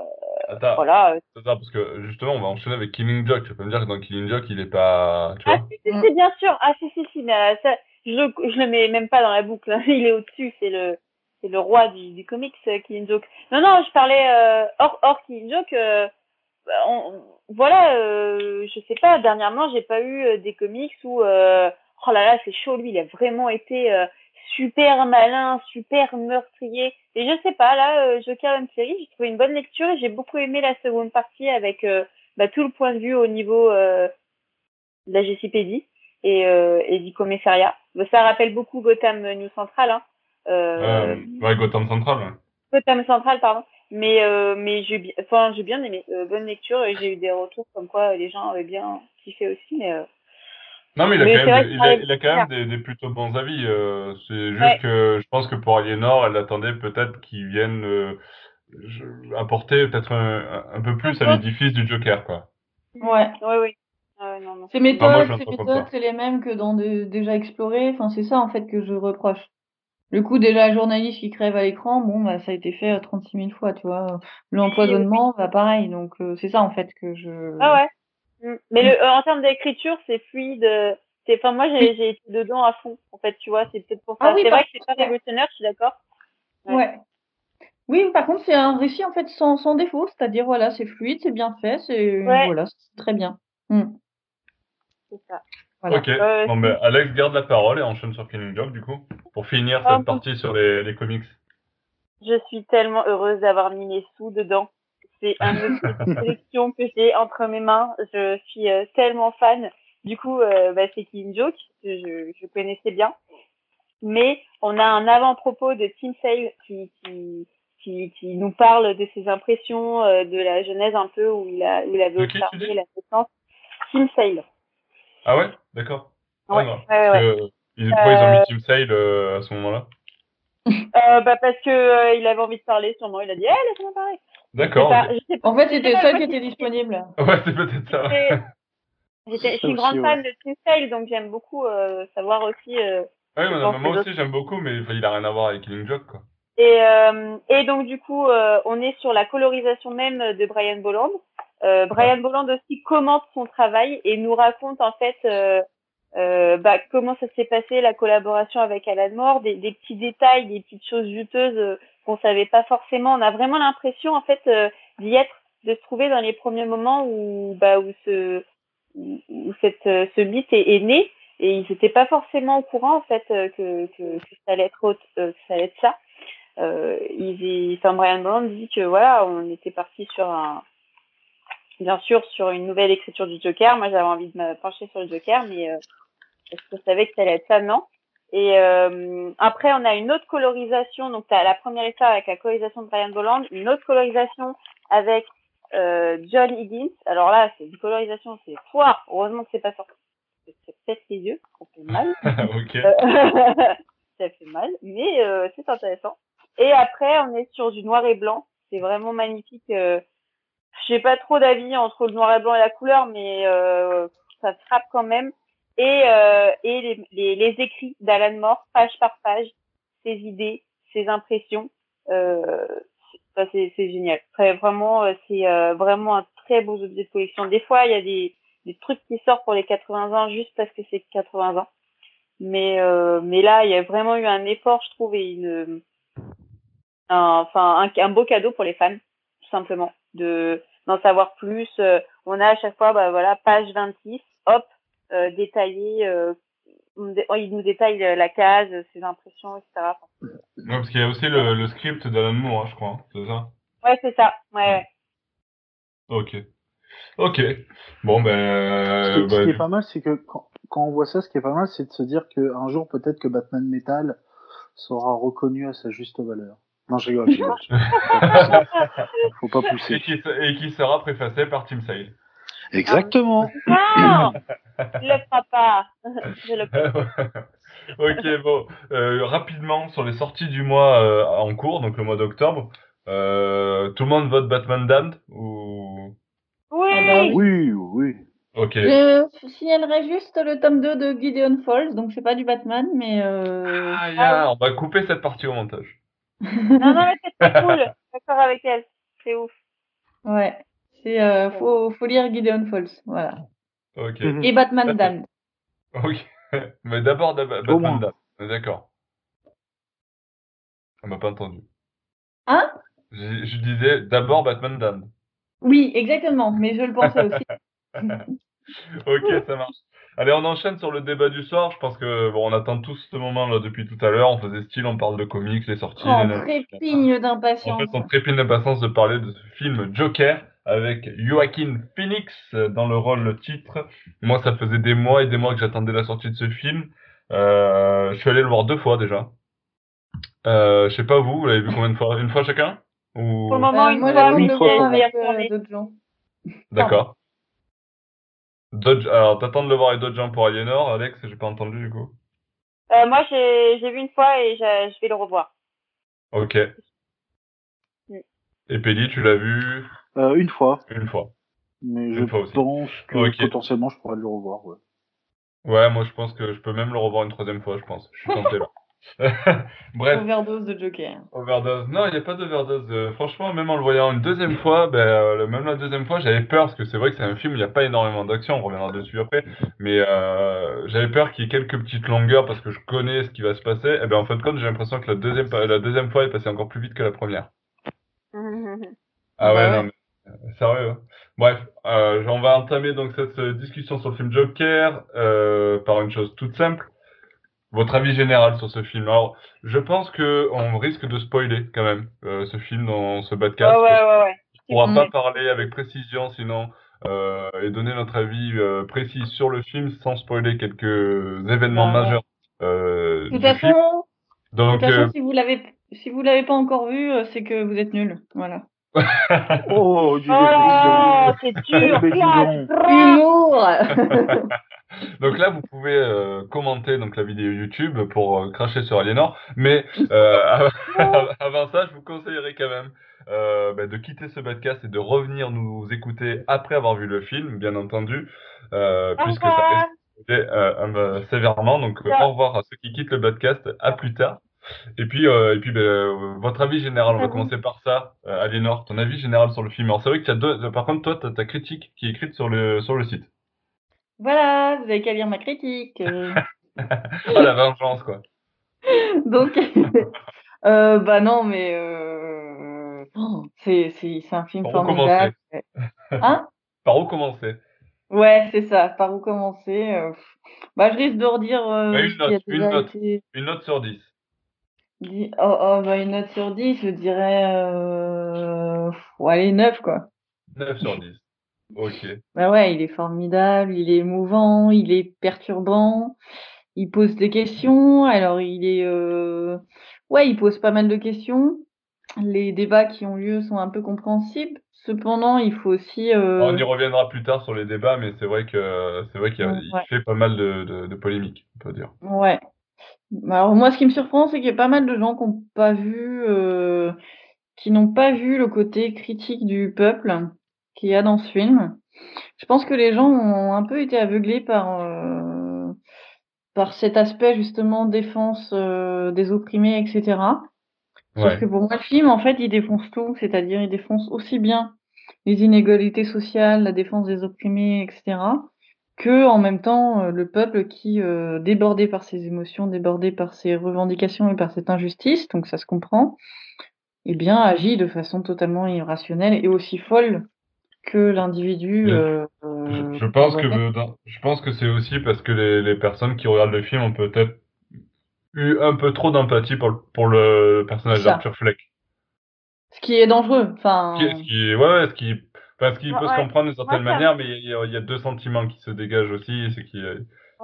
Attends, voilà. euh, attends, parce que justement, on va enchaîner avec Killing Joke. Tu peux me dire que dans Killing Joke, il est pas. Tu Ah, vois si, si, si, bien sûr. Ah, si, si, si, mais euh, ça, je, je le mets même pas dans la boucle. hein. Il est au-dessus. C'est le, c'est le roi du, du comics, Killing Joke. Non, non, je parlais hors, hors Killing Joke. bah, on- voilà, euh, je sais pas. Dernièrement, j'ai pas eu euh, des comics où, euh, oh là là, c'est chaud. Lui, il a vraiment été super malin, super meurtrier. Et je sais pas, là, euh, Joker Homme Série, j'ai trouvé une bonne lecture et j'ai beaucoup aimé la seconde partie avec euh, bah, tout le point de vue au niveau euh, de la GCPD et, euh, et du commissariat. Bah, ça rappelle beaucoup Gotham New Central, hein. Euh, Euh, Ouais, Gotham Central. ouais. Gotham Central, pardon. Mais euh, mais j'ai bien, enfin j'ai bien aimé. Euh, bonne lecture et j'ai eu des retours comme quoi les gens avaient bien kiffé aussi. Mais euh, Non, mais il a Mais quand même, des, que il ça a, arrive il a quand même bien. des, des plutôt bons avis. euh, c'est juste Ouais. que je pense que pour Aliénor, elle attendait peut-être qu'il vienne euh, apporter peut-être un, un peu plus à l'édifice du Joker, quoi. Ouais. oui oui. Ouais, non, non. Ces méthodes, ces méthodes, c'est les mêmes que dans de, déjà exploré. Enfin, c'est ça en fait que je reproche. Le coup déjà journaliste qui crève à l'écran, bon bah ça a été fait euh, 36 000 fois, tu vois. L'empoisonnement, bah pareil. Donc euh, c'est ça en fait que je. Ah ouais. Mm. Mais le, euh, en termes d'écriture, c'est fluide. euh, c'est, enfin moi j'ai été dedans à fond. En fait, tu vois, c'est peut-être pour ça. Ah oui, c'est vrai que c'est pas révolutionnaire, je suis d'accord. Ouais. Ouais. Oui, par contre, c'est un récit en fait sans, sans défaut, c'est-à-dire voilà, c'est fluide, c'est bien fait, c'est Ouais. voilà, c'est très bien. Mm. C'est ça. Voilà. Ok, Euh, bon, ben, Alex garde la parole et enchaîne sur Killing Joke, du coup, pour finir Ah, cette bon. partie sur les, les comics. Je suis tellement heureuse d'avoir mis mes sous dedans. C'est un de collection que j'ai entre mes mains. Je suis euh, tellement fan. Du coup, euh, bah, c'est Killing Joke, que je, je connaissais bien. Mais on a un avant-propos de Tim Sale qui, qui, qui, qui nous parle de ses impressions, euh, de la genèse un peu où il, a, où il avait observé la naissance. Tim Sale. Ah ouais? D'accord. Ah, Ouais, non. ouais, Parce ouais. que, ils, pourquoi ils ont mis Team Sale à ce moment-là? bah parce que il avait envie de parler, sûrement. Il a dit, eh, laisse-moi parler. D'accord. En fait, c'était celle moi, qui était disponible. Ouais, c'est peut-être ça. je suis une grande fan de Sale, donc j'aime beaucoup euh, savoir aussi. euh, Ouais, moi que aussi j'aime beaucoup, mais il a rien à voir avec Killing Joke, quoi. Et, euh, et donc du coup, euh, on est sur la colorisation même de Brian Bolland. Euh, Brian Bolland aussi commente son travail et nous raconte en fait euh, euh, bah, comment ça s'est passé la collaboration avec Alan Moore, des, des petits détails, des petites choses juteuses euh, qu'on savait pas forcément. On a vraiment l'impression en fait euh, d'y être, de se trouver dans les premiers moments où bah où ce où, cette euh, ce mythe est, né et ils n'étaient pas forcément au courant en fait euh, que, que, que ça allait être autre- que ça allait être ça. Euh, ils, enfin, Brian Bolland dit que voilà, on était parti sur un, bien sûr, sur une nouvelle écriture du Joker. Moi, j'avais envie de me pencher sur le Joker, mais euh, est-ce que je savais que ça allait être ça Non. Et euh, après, on a une autre colorisation. Donc, tu as la première histoire avec la colorisation de Brian Bolland, une autre colorisation avec euh, John Higgins. Alors là, c'est une colorisation, c'est foire. Heureusement que c'est pas sorti. C'est peut-être les yeux, qu'on fait mal. ok. Euh, ça fait mal, mais euh, c'est intéressant. Et après, on est sur du noir et blanc. C'est vraiment magnifique. Euh, J'ai pas trop d'avis entre le noir et blanc et la couleur, mais euh, ça frappe quand même. Et, euh, et les, les, les écrits d'Alan Moore, page par page, ses idées, ses impressions, euh, c'est- génial. Très, vraiment, euh, c'est euh, vraiment un très beau objet de collection. Des fois, il y a des, des trucs qui sortent pour les 80 ans juste parce que c'est 80 ans. Mais euh, mais là, il y a vraiment eu un effort, je trouve, et une un, enfin un, un beau cadeau pour les fans, tout simplement, de d'en savoir plus. Euh, on a à chaque fois, bah voilà, page 26, hop, détaillé. Euh, dé- il nous détaille euh, la case, ses impressions, etc. Ouais, parce qu'il y a aussi le, le script d'Alan Moore, hein, je crois. hein, C'est ça? Ouais, c'est ça. Ouais. Ok. Ok. Bon, ben. Ce qui, euh, ce qui est du- pas mal, c'est que quand, quand on voit ça, ce qui est pas mal, c'est de se dire qu'un jour, peut-être que Batman Metal sera reconnu à sa juste valeur. Non, je rigole, je rigole. Faut pas pousser. Faut pas Et pousser. qui, et qui sera préfacé par Tim Sale. Exactement. Non Je le ferai pas. Je le ferai. ok, bon. Euh, rapidement, sur les sorties du mois euh, en cours, donc le mois d'octobre, euh, tout le monde vote Batman Damned ou... Oui, Ah bah Oui, oui. Ok. Je signalerai juste le tome 2 de Gideon Falls, donc c'est pas du Batman, mais euh... Ah, ya, on va couper cette partie au montage. Non, non, mais c'est très cool. D'accord avec elle. C'est ouf. ouais, c'est euh, faut, faut lire Gideon Falls, voilà. Ok. Mhm. Et Batman Damned. Ok. Mais d'abord Batman. Damned. On D'accord. On m'a pas entendu. Hein? Je, je disais d'abord Batman Damned. Oui, exactement, mais je le pensais aussi. Ok, ça marche. Allez, on enchaîne sur le débat du soir. Je pense que bon, on attend tous ce moment là depuis tout à l'heure. On faisait style, on parle de comics, les sorties. Oh, les- trépigne En d'impatience. fait, on trépigne d'impatience de parler de ce film Joker avec Joaquin Phoenix euh, dans le rôle titre. Moi, ça faisait des mois et des mois que j'attendais la sortie de ce film. Euh, je suis allé le voir deux fois déjà. Euh, je sais pas vous, vous l'avez vu combien de fois? Une fois chacun? Ou... Pour le moment, Euh, une moi, fois, le une fois, avec euh, retourner. d'autres gens. D'accord. D'autres- Alors, t'attends de le voir avec d'autres gens pour Aliénor, Alex J'ai pas entendu du coup. Euh, moi, j'ai j'ai vu une fois et je, je vais le revoir. Ok. Et Péli, tu l'as vu? Euh, une fois, une fois. mais je Une fois aussi. pense que potentiellement je pourrais le revoir. Ouais. Ouais, moi je pense que je peux même le revoir une troisième fois, je pense. Je suis tenté là. Bref, Overdose de Joker. overdose. Non, il n'y a pas d'overdose. Euh, franchement, même en le voyant une deuxième fois, ben, euh, même la deuxième fois, j'avais peur, parce que c'est vrai que c'est un film, il n'y a pas énormément d'action, on reviendra dessus après, mais euh, j'avais peur qu'il y ait quelques petites longueurs, parce que je connais ce qui va se passer. Et ben en fin de compte, j'ai l'impression que la deuxième, la deuxième fois est passée encore plus vite que la première. Ah ouais, ouais. non, mais sérieux. hein. Bref, euh, on va entamer donc cette euh, discussion sur le film Joker euh, par une chose toute simple. Votre avis général sur ce film. Alors, je pense que on risque de spoiler quand même euh, ce film dans ce Ouais, podcast. ouais, ouais, ouais. On pourra Mm. pas parler avec précision sinon euh, et donner notre avis euh, précis sur le film sans spoiler quelques événements majeurs euh, De du toute façon, film. de Donc, toute façon, euh, si vous l'avez si vous l'avez pas encore vu, euh, c'est que vous êtes nul. Voilà. Oh, du Oh, c'est dur. Humour. Donc là, vous pouvez euh, commenter donc la vidéo YouTube pour euh, cracher sur Aliénor, mais euh, avant, ça, je vous conseillerais quand même euh, bah, de quitter ce podcast et de revenir nous écouter après avoir vu le film, bien entendu, euh, Au puisque ça euh, euh, sévèrement. Donc au revoir à ceux qui quittent le podcast, à plus tard. Et puis, euh, et puis ben, euh, votre avis général, on va À vous. commencer par ça. Euh, Aliénor, ton avis général sur le film. Alors c'est vrai que tu as deux, par contre, toi, tu as ta critique qui est écrite sur le, sur le site. Voilà, vous avez qu'à lire ma critique. euh. oh la vengeance, quoi. Donc, euh, bah non, mais oh, c'est c'est c'est un film Par où formidable. Hein? Par où commencer? Ouais, c'est ça. Par où commencer. Bah, je risque de redire euh, Bah, une note, une note. été Une note sur 10. Oh, oh, bah, une note sur 10, je dirais. Euh... pff, allez, 9, quoi. 9 sur 10. Ok. Bah ouais, il est formidable, il est émouvant, il est perturbant, il pose des questions. Alors, il est. euh, Ouais, il pose pas mal de questions. Les débats qui ont lieu sont un peu compréhensibles. Cependant, il faut aussi. euh, On y reviendra plus tard sur les débats, mais c'est vrai que c'est vrai qu'il Ouais. fait pas mal de, de, de polémiques, on peut dire. Ouais. Alors moi, ce qui me surprend, c'est qu'il y a pas mal de gens qui n'ont pas vu, euh, qui n'ont pas vu le côté critique du peuple qu'il y a dans ce film. Je pense que les gens ont un peu été aveuglés par euh, par cet aspect justement défense euh, des opprimés, etc. Sauf Ouais. que pour moi, le film, en fait, il défonce tout, c'est-à-dire il défonce aussi bien les inégalités sociales, la défense des opprimés, etc., que en même temps euh, le peuple qui, euh, débordé par ses émotions, débordé par ses revendications et par cette injustice, donc ça se comprend, eh bien agit de façon totalement irrationnelle et aussi folle que l'individu. Euh, Je, euh, je pense que je pense que c'est aussi parce que les, les personnes qui regardent le film ont peut-être eu un peu trop d'empathie pour le, pour le personnage d'Arthur Fleck. ce qui est dangereux. Enfin, Qui, ce qui, ouais, ce qui, parce qu'il Ouais, peut se ouais. comprendre d'une certaine ça- manière, mais il y, a, il y a deux sentiments qui se dégagent aussi, c'est qu'il y a-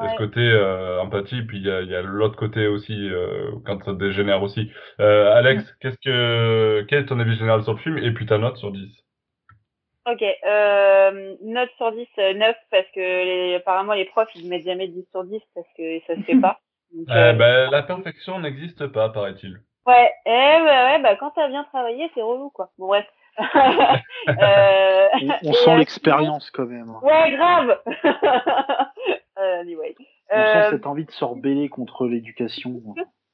Il y a ce Ouais. côté euh, empathie, puis il y a, l'autre côté aussi, euh, quand ça dégénère aussi. Euh, Alex, qu'est-ce que, quel est ton avis général sur le film, et puis ta note sur 10 Ok, euh, note sur 10, euh, 9, parce que les, apparemment les profs ils mettent jamais 10 sur 10 parce que ça se fait pas. Donc, ben, La perfection n'existe pas, paraît-il. Ouais, eh, ouais, ouais, bah quand t'as bien travaillé, c'est relou quoi. Bon bref. euh, On, sent euh, l'expérience quand même. Ouais, grave. euh, anyway. On Euh, sent cette envie de se rebeller contre l'éducation.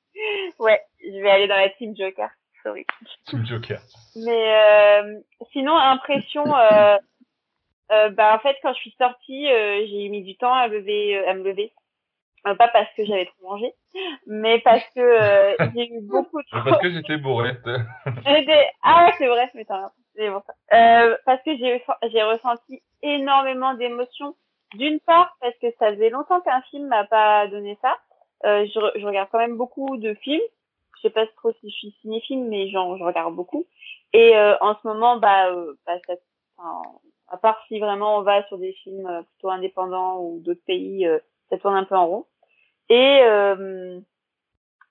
ouais, je vais aller dans la team Joker. Sorry. Team Joker. Mais euh, sinon, impression. Euh, euh, bah en fait, quand je suis sortie, euh, j'ai mis du temps à lever, euh, à me lever. Euh, pas parce que j'avais trop mangé, mais parce que euh, j'ai eu beaucoup de Parce que j'étais bourré. J'étais- Ah ouais, c'est vrai, mais c'est bon ça. Euh, parce que j'ai j'ai ressenti énormément d'émotions. D'une part, parce que ça faisait longtemps qu'un film m'a pas donné ça. Euh, je, re- je regarde quand même beaucoup de films. Je sais pas trop si je suis cinéphile, mais genre, je regarde beaucoup. Et en ce moment, bah, bah ça, enfin, à part si vraiment on va sur des films plutôt indépendants ou d'autres pays, ça tourne un peu en rond. Et euh,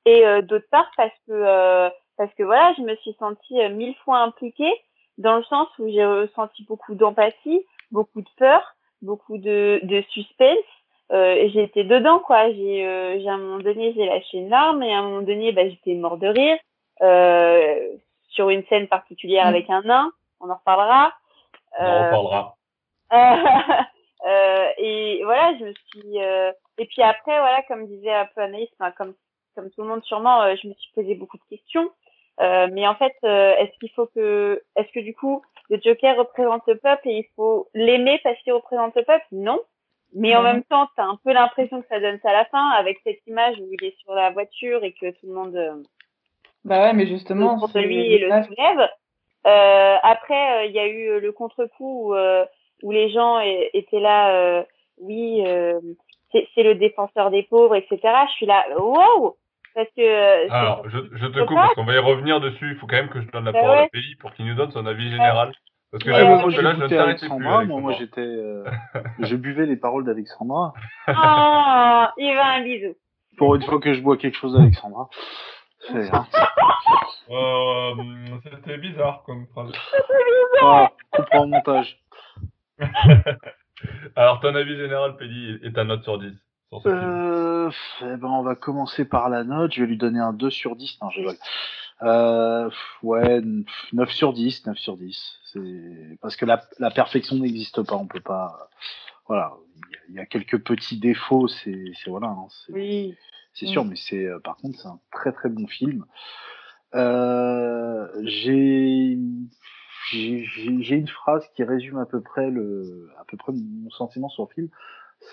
et euh, d'autre part parce que euh, parce que voilà, je me suis sentie mille fois impliquée dans le sens où j'ai ressenti beaucoup d'empathie, beaucoup de peur, beaucoup de, de suspense. Euh, été dedans quoi. J'ai euh, j'ai à un moment donné j'ai lâché une larme et à un moment donné bah, j'étais mort de rire euh, sur une scène particulière Mm. avec un nain. On en reparlera. On en reparlera. euh, et voilà, je me suis. Et puis après, voilà, comme disait un peu Anaïs, enfin, comme comme tout le monde sûrement, euh, je me suis posé beaucoup de questions. Euh, mais en fait, euh, est-ce qu'il faut que, est-ce que du coup, le Joker représente le peuple et il faut l'aimer parce qu'il représente le peuple? Non. Mais en même temps, t'as un peu l'impression que ça donne ça à la fin, avec cette image où il est sur la voiture et que tout le monde euh, Bah ouais, mais justement, c'est lui et le soulève. Euh, après, euh, il y a eu le contre-coup où, euh, où les gens étaient là, euh, oui, euh, c'est c'est le défenseur des pauvres, etc. Je suis là, wow Parce que... euh, Alors, je, je te coupe parce qu'on va y revenir dessus. Il faut quand même que je donne la Bah parole à ouais. Péli pour qu'il nous donne son avis général. Parce que Ouais, l'impression moi là, je t'arrêtais plus. Alexandra, moi, moi Alexandra. j'étais, euh, je buvais les paroles d'Alexandra. Oh, il va un bisou. Pour une fois que je bois quelque chose d'Alexandra. C'est, hein. Euh, C'était bizarre comme phrase. Ah, coupera au montage. Alors, ton avis général, Péli, et ta note sur 10 sur ce film Euh, eh ben, on va commencer par la note. Je vais lui donner un 2 sur 10. Non, je rigole. Euh, ouais, 9 sur 10, 9 sur 10. C'est, parce que la, la perfection n'existe pas. On peut pas, voilà. Il y y, a quelques petits défauts. C'est, voilà. hein, c'est, Oui. c'est Mm. sûr, mais c'est, euh, par contre, c'est un très très bon film. Euh, j'ai, j'ai, une phrase qui résume à peu près mon sentiment sur le film.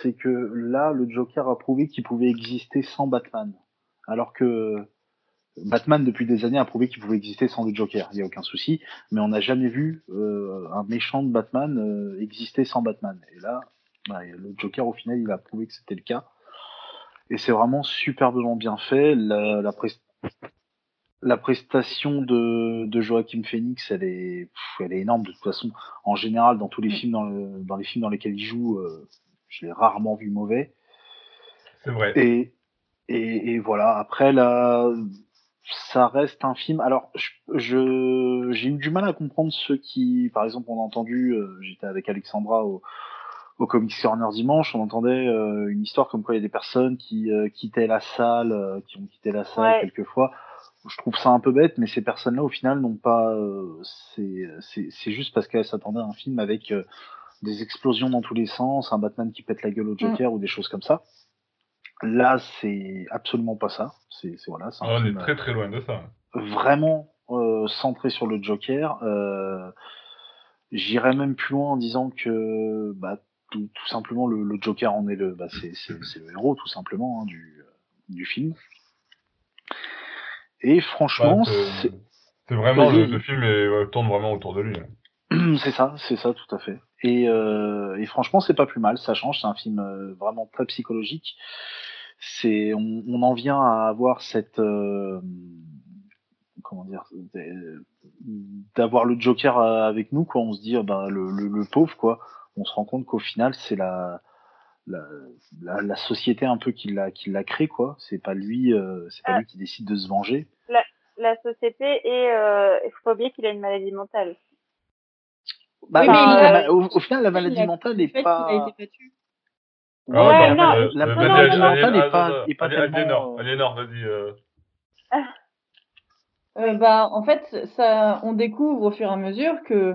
C'est que là, le Joker a prouvé qu'il pouvait exister sans Batman. Alors que Batman, depuis des années, a prouvé qu'il pouvait exister sans le Joker. Il n'y a aucun souci. Mais on n'a jamais vu euh, un méchant de Batman euh, exister sans Batman. Et là, bah, le Joker, au final, il a prouvé que c'était le cas. Et c'est vraiment superbement bien fait. La prestation de, de Joachim Phoenix, elle est, pff, elle est énorme. De toute façon, en général, dans tous les Mm. films, dans, le- dans les films dans lesquels il joue, euh, je l'ai rarement vu mauvais. C'est vrai. Et, et, et voilà. Après, là, ça reste un film. Alors, je, je- j'ai eu du mal à comprendre ceux qui, par exemple, on a entendu, euh, j'étais avec Alexandra au, au Comics Corner dimanche, on entendait euh, une histoire comme quoi il y a des personnes qui euh, quittaient la salle, euh, qui ont quitté la salle Ouais. quelquefois. Je trouve ça un peu bête, mais ces personnes-là, au final, n'ont pas. euh, c'est, juste parce qu'elles s'attendaient à un film avec euh, des explosions dans tous les sens, un Batman qui pète la gueule au Joker ou des choses comme ça. Là, c'est absolument pas ça. C'est, voilà, un Ah, on est très très loin de ça. vraiment euh, centré sur le Joker. Euh, J'irais même plus loin en disant que bah, tout, tout simplement le, le Joker en est le, bah, c'est, le héros tout simplement hein, du, du film. Et franchement, Ouais, c'est, vraiment, le, le film est- tourne vraiment autour de lui. hein. c'est ça, c'est ça tout à fait. Et, euh, et franchement, c'est pas plus mal, ça change. C'est un film euh, vraiment très psychologique. C'est, on, on en vient à avoir cette, euh, comment dire, euh, d'avoir le Joker avec nous, quoi. On se dit, ah bah, le, le, le pauvre, quoi. On se rend compte qu'au final, c'est la, la, la, société un peu qui l'a qui l'a créé quoi. C'est pas lui, euh, c'est pas Ah. lui qui décide de se venger. La société et euh, il faut pas oublier qu'il a une maladie mentale. Bah, Oui, mais ma- au- au final, la maladie a- mentale Le n'est a pas. été battu. Ouais, Ouais, bah, non, la maladie mentale n'est pas, est pas tellement. Aliénor, vas-y. Euh, bah, en fait, ça, on découvre au fur et à mesure que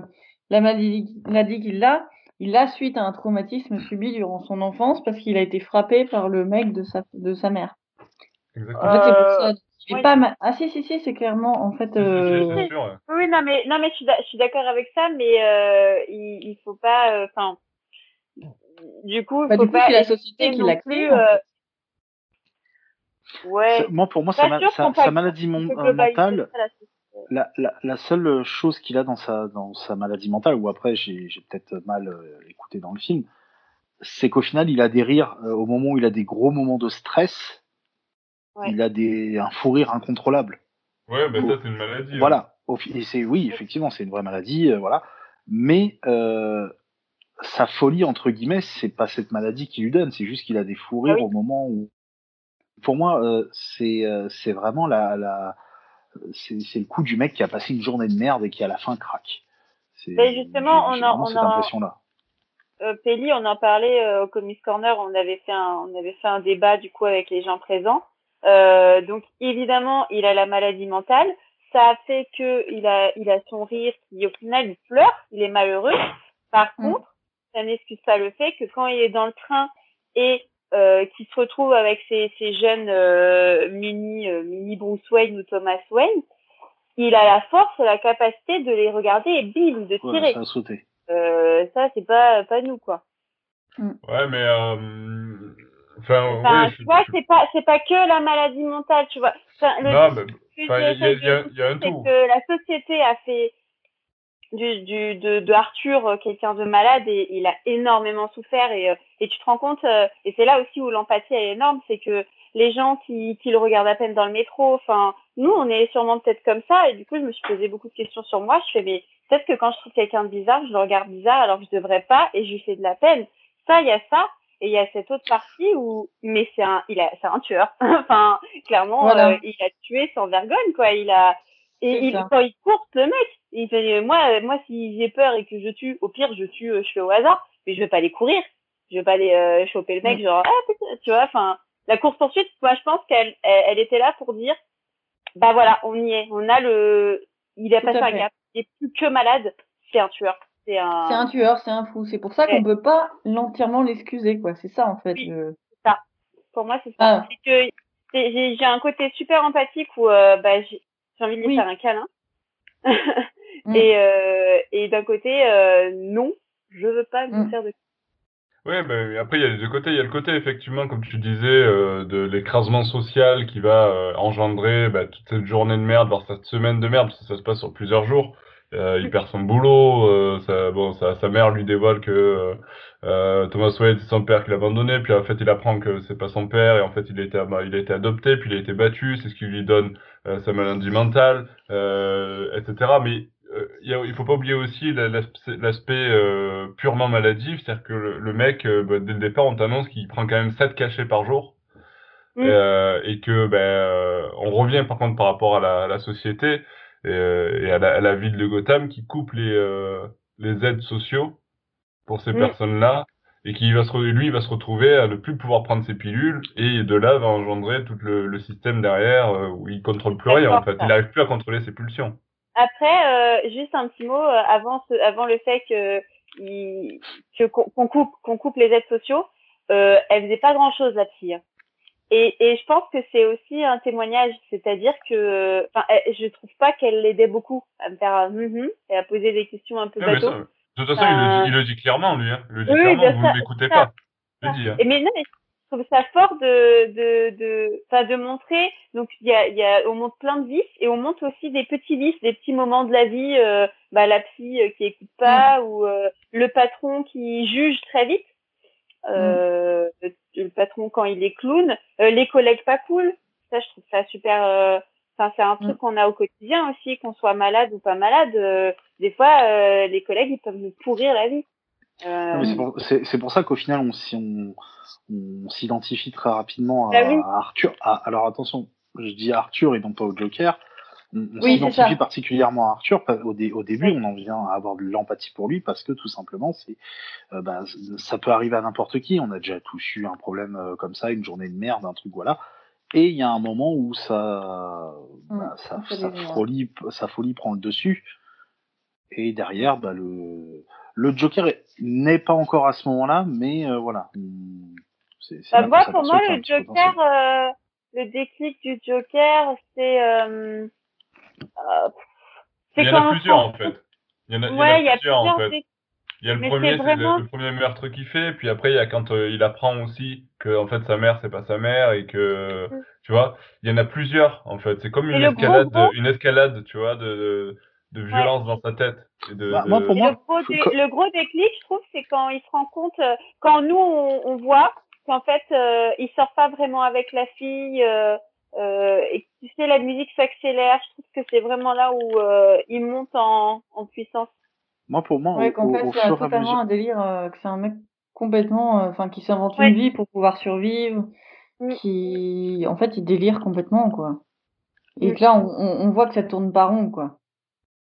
la maladie, maladie qu'il a, il l'a suite à un traumatisme subi durant son enfance parce qu'il a été frappé par le mec de sa, de sa mère. Exactement. En fait, c'est pour Euh, ça. Oui. pas ma- Ah si, si, si, c'est clairement, en fait, si, si, euh. Oui, non, mais non, mais je suis, d'accord avec ça, mais euh, il, il faut pas, euh, enfin, du coup, il bah, faut du coup, pas c'est la société qui non l'a plus, créé. en fait. ouais. Moi, pour moi, sa, ma- sa- maladie mon- euh, mentale, la seule chose qu'il a dans sa, dans sa maladie mentale, ou après j'ai peut-être mal euh, écouté dans le film, c'est qu'au final il a des rires euh, au moment où il a des gros moments de stress, Ouais. il a des, un fou rire incontrôlable. Ouais, ben ça, c'est une maladie. hein. Voilà. Et c'est oui, effectivement, c'est une vraie maladie, euh, voilà. Mais euh, sa folie entre guillemets, c'est pas cette maladie qui lui donne, c'est juste qu'il a des fous rires Ah oui. au moment où. Pour moi, euh, c'est euh, c'est vraiment la, la c'est c'est le coup du mec qui a passé une journée de merde et qui à la fin craque. C'est- Mais justement, j'ai- on on cette impression-là. euh, Pelli, on en parlait euh, au Comics Corner, on avait fait un, on avait fait un débat du coup avec les gens présents. Euh, donc évidemment, il a la maladie mentale. Ça a fait que il a, il a son rire qui au final il pleure, il est malheureux. Par Mm. contre, ça n'excuse pas le fait que quand il est dans le train et euh, qu'il se retrouve avec ses, ses jeunes euh, mini, euh, mini Bruce Wayne ou Thomas Wayne, il a la force et la capacité de les regarder et bim, de Voilà, tirer. Euh, ça, c'est pas, pas nous, quoi. Ouais, mais. euh, Enfin, Enfin, oui, je tu vois, je- c'est pas, c'est pas que la maladie mentale, tu vois. Enfin, le, Non, mais. il y a- j'essaie il y y a un tout. que la société a fait du, du, de, de Arthur euh, quelqu'un de malade et il a énormément souffert et, euh, et tu te rends compte, euh, et c'est là aussi où l'empathie est énorme, c'est que les gens qui, qui le regardent à peine dans le métro, enfin, nous, on est sûrement peut-être comme ça et du coup, je me suis posé beaucoup de questions sur moi. Je fais, mais peut-être que quand je trouve quelqu'un de bizarre, je le regarde bizarre alors que je devrais pas et je lui fais de la peine. Ça, il y a ça. Et il y a cette autre partie où, mais c'est un, il a, c'est un tueur. enfin, clairement, Voilà. euh, il a tué sans vergogne, quoi. Il a, et il, ça. quand il court, le mec, il fait, euh, moi, euh, moi, si j'ai peur et que je tue, au pire, je tue, euh, je fais au hasard, mais je vais pas aller courir. Je vais pas aller euh, choper le mec, Mm. genre, ah, tu vois, enfin, la course poursuite, moi, je pense qu'elle, elle, elle était là pour dire, bah voilà, on y est, on a le, il a Tout passé un gap, il est plus que malade, c'est un tueur, c'est un, C'est un tueur, c'est un fou. C'est pour ça Ouais. qu'on peut pas l'entièrement l'excuser, quoi. C'est ça, en fait. Oui. le- pour moi, c'est ça. Ah. Que j'ai j'ai un côté super empathique où, euh, bah, j'ai j'ai envie de lui Oui. faire un câlin. Mm. Et, euh, et d'un côté, euh, non, je veux pas me Mm. faire de Ouais, ben après il y a les deux côtés. Il y a le côté effectivement, comme tu disais, euh, de l'écrasement social qui va euh, engendrer bah, toute cette journée de merde, voire cette semaine de merde, parce que ça se passe sur plusieurs jours. Euh, il perd son boulot, euh, ça, bon, sa, sa mère lui dévoile que Thomas Wade c'est son père qui l'a abandonné, puis en fait il apprend que c'est pas son père, et en fait il a été, il a été adopté, puis il a été battu, c'est ce qui lui donne euh, sa maladie mentale, euh, etc. Mais il a- il faut pas oublier aussi la- l'aspect euh, purement maladif, c'est-à-dire que le, mec, euh, bah, dès le départ, on t'annonce qu'il prend quand même 7 cachets par jour, Mm. euh, et que ben euh, on revient par contre par rapport à la, à la société et, euh, et à, la, à la ville de Gotham qui coupe les, euh, les aides sociaux pour ces Mm. personnes-là et qui va se lui il va se retrouver à ne plus pouvoir prendre ses pilules et de là va engendrer tout le, le système derrière euh, où il contrôle plus rien en fait il n'arrive plus à contrôler ses pulsions Après, euh, juste un petit mot euh, avant, ce, avant le fait que qu'on coupe qu'on coupe les aides sociaux, euh, elle faisait pas grand chose la fille. Et, et je pense que c'est aussi un témoignage, c'est-à-dire que, enfin, je trouve pas qu'elle l'aidait beaucoup à me faire un hum et à poser des questions un peu bateau. ça, de toute façon il, le dit, il le dit clairement lui hein. il le dit Oui, clairement vous ne m'écoutez pas le dit hein. Et mais non, mais je trouve ça fort de de de enfin de montrer. Donc il y a il y a on montre plein de vices et on montre aussi des petits vices, des petits moments de la vie. euh, bah la psy euh, qui écoute pas ou euh, le patron qui juge très vite. Euh, le, le patron quand il est clown, euh, les collègues pas cool. Ça je trouve ça super. euh, Enfin c'est un truc Mm. qu'on a au quotidien aussi, qu'on soit malade ou pas malade. euh, des fois euh, les collègues ils peuvent nous pourrir la vie. Euh, c'est pour, ça qu'au final, on, si on, on s'identifie très rapidement à, à Arthur. Ah, alors attention, je dis Arthur et non pas au Joker. On, on Oui, c'est s'identifie particulièrement à Arthur. Au, dé- au début, on en vient à avoir de l'empathie pour lui parce que tout simplement, c'est, euh, bah, ça peut arriver à n'importe qui. On a déjà tous eu un problème euh, comme ça, une journée de merde, un truc, voilà. Et il y a un moment où ça, bah, ça, ça folie, sa folie prend le dessus. Et derrière, bah, le, le Joker est- n'est pas encore à ce moment-là, mais euh, voilà. C'est- c'est Bah, moi, pour moi, le. Joker, euh, le déclic du Joker, c'est. Euh, euh, Il y en a plusieurs en fait. Il y en a, il y en a plusieurs en fait. Il y a le Mais premier, c'est c'est vraiment- le, le premier meurtre qu'il fait, puis après il y a quand euh, il apprend aussi que en fait sa mère c'est pas sa mère et que Mm. tu vois, il y en a plusieurs en fait. C'est comme une gros escalade, gros- une escalade, tu vois, de, de, de violence dans sa tête. Et de, Bah, de- moi, pour Et moi, le, gros faut dé- que- le gros déclic, je trouve, c'est quand il se rend compte, euh, quand nous, on, on voit qu'en fait, euh, il sort pas vraiment avec la fille, euh, euh, et que, tu sais, la musique s'accélère. Je trouve que c'est vraiment là où euh, il monte en, en puissance. moi, pour moi, Ouais, au, qu'en au- fait, au c'est totalement un délire, euh, que c'est un mec complètement, euh, enfin, qui s'invente Ouais. une vie pour pouvoir survivre, Mm. qui, en fait, il délire complètement, quoi. Et Mm. que là, on, on, on voit que ça tourne pas rond, quoi.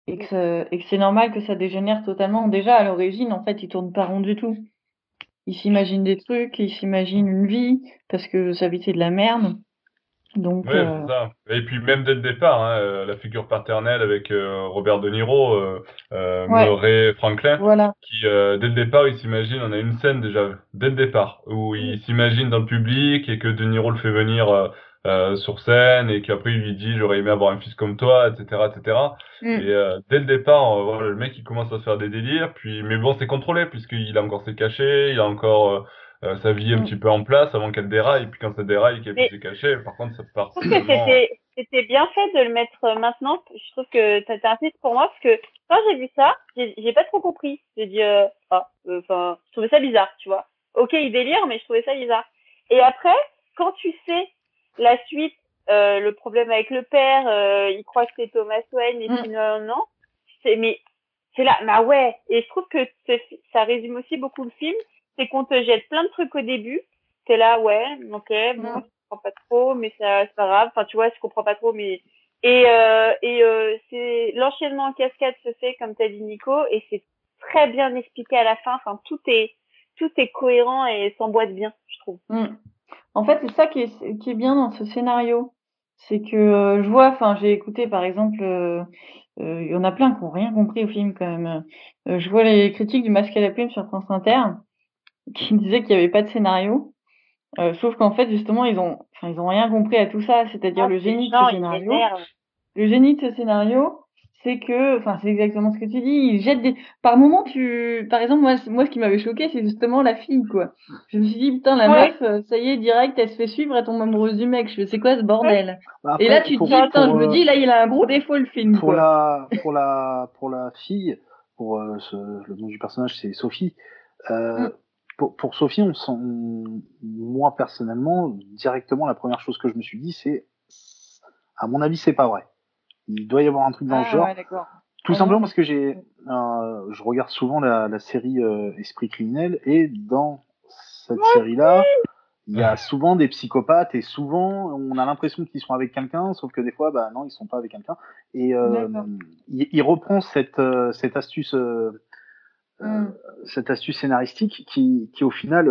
Et que, ça- et que c'est normal que ça dégénère totalement. Déjà, à l'origine, en fait, il tourne pas rond du tout. Il s'imagine des trucs, il s'imagine une vie, parce que sa vie, c'est de la merde. Donc, Ouais, euh, c'est ça. Et puis même dès le départ, hein, euh, la figure paternelle avec euh, Robert De Niro, euh, Ouais. Murray Franklin, voilà. qui dès le départ, il s'imagine, on a une scène déjà dès le départ où il s'imagine dans le public et que De Niro le fait venir euh, sur scène et qu'après il lui dit j'aurais aimé avoir un fils comme toi, etc., etc. Mm. Et euh, dès le départ, euh, voilà, le mec il commence à se faire des délires, puis mais bon c'est contrôlé puisqu'il a encore ses cachets, il a encore sa vie un Mm. petit peu en place avant qu'elle déraille, et puis quand ça déraille, Mais- plus ses cachets, par contre ça part. Je trouve que totalement- c'était bien fait de le mettre maintenant. Je trouve que t'as un titre pour moi parce que quand j'ai vu ça, j'ai pas trop compris. J'ai dit, ah, enfin, je trouvais ça bizarre, tu vois. Ok, il délire, mais je trouvais ça bizarre. Et après, quand tu sais la suite, euh, le problème avec le père, euh, il croit que c'est Thomas Wayne et Mm. puis non, non, c'est mais c'est là, bah ouais. Et je trouve que ça résume aussi beaucoup le film, c'est qu'on te jette plein de trucs au début. T'es là, ouais, ok, bon, Mm. je comprends pas trop, mais ça, c'est pas grave. Enfin, tu vois, je comprends pas trop, mais et euh, et euh, c'est l'enchaînement en cascade se fait comme t'as dit Nico, et c'est très bien expliqué à la fin. Enfin, tout est tout est cohérent et s'emboîte bien, je trouve. Mm. En fait, c'est ça qui est, qui est bien dans ce scénario. C'est que euh, je vois, enfin, j'ai écouté par exemple, euh, euh, il y en a plein qui n'ont rien compris au film quand même. Je vois les critiques du Masque à la Plume sur France Inter qui disaient qu'il n'y avait pas de scénario. Sauf qu'en fait, justement, ils ont, ils ont rien compris à tout ça. C'est-à-dire Ah, le génie de ce scénario. Le génie de ce scénario, c'est que, enfin, c'est exactement ce que tu dis. Il jette des. Par moment, tu, par exemple, moi, moi, ce qui m'avait choqué, c'est justement la fille, quoi. Je me suis dit, putain, la Ouais. meuf, euh, ça y est, direct, elle se fait suivre, elle tombe amoureuse du mec. Je c'est quoi ce bordel? Bah, Et là, tu te dis, putain, je me dis, là, il a un gros défaut le film, pour quoi. la pour la pour la fille pour euh, ce, le nom du personnage c'est Sophie euh, Mm. pour, pour Sophie on sent moi personnellement directement la première chose que je me suis dit c'est à mon avis c'est pas vrai il doit y avoir un truc dans Ah, ce genre ouais, tout Ah, simplement parce que j'ai euh, je regarde souvent la, la série euh, Esprit criminel et dans cette série là il y a souvent des psychopathes et souvent on a l'impression qu'ils sont avec quelqu'un, sauf que des fois, bah non, ils sont pas avec quelqu'un. Et euh, il, il reprend cette cette astuce Mm. cette astuce scénaristique qui qui au final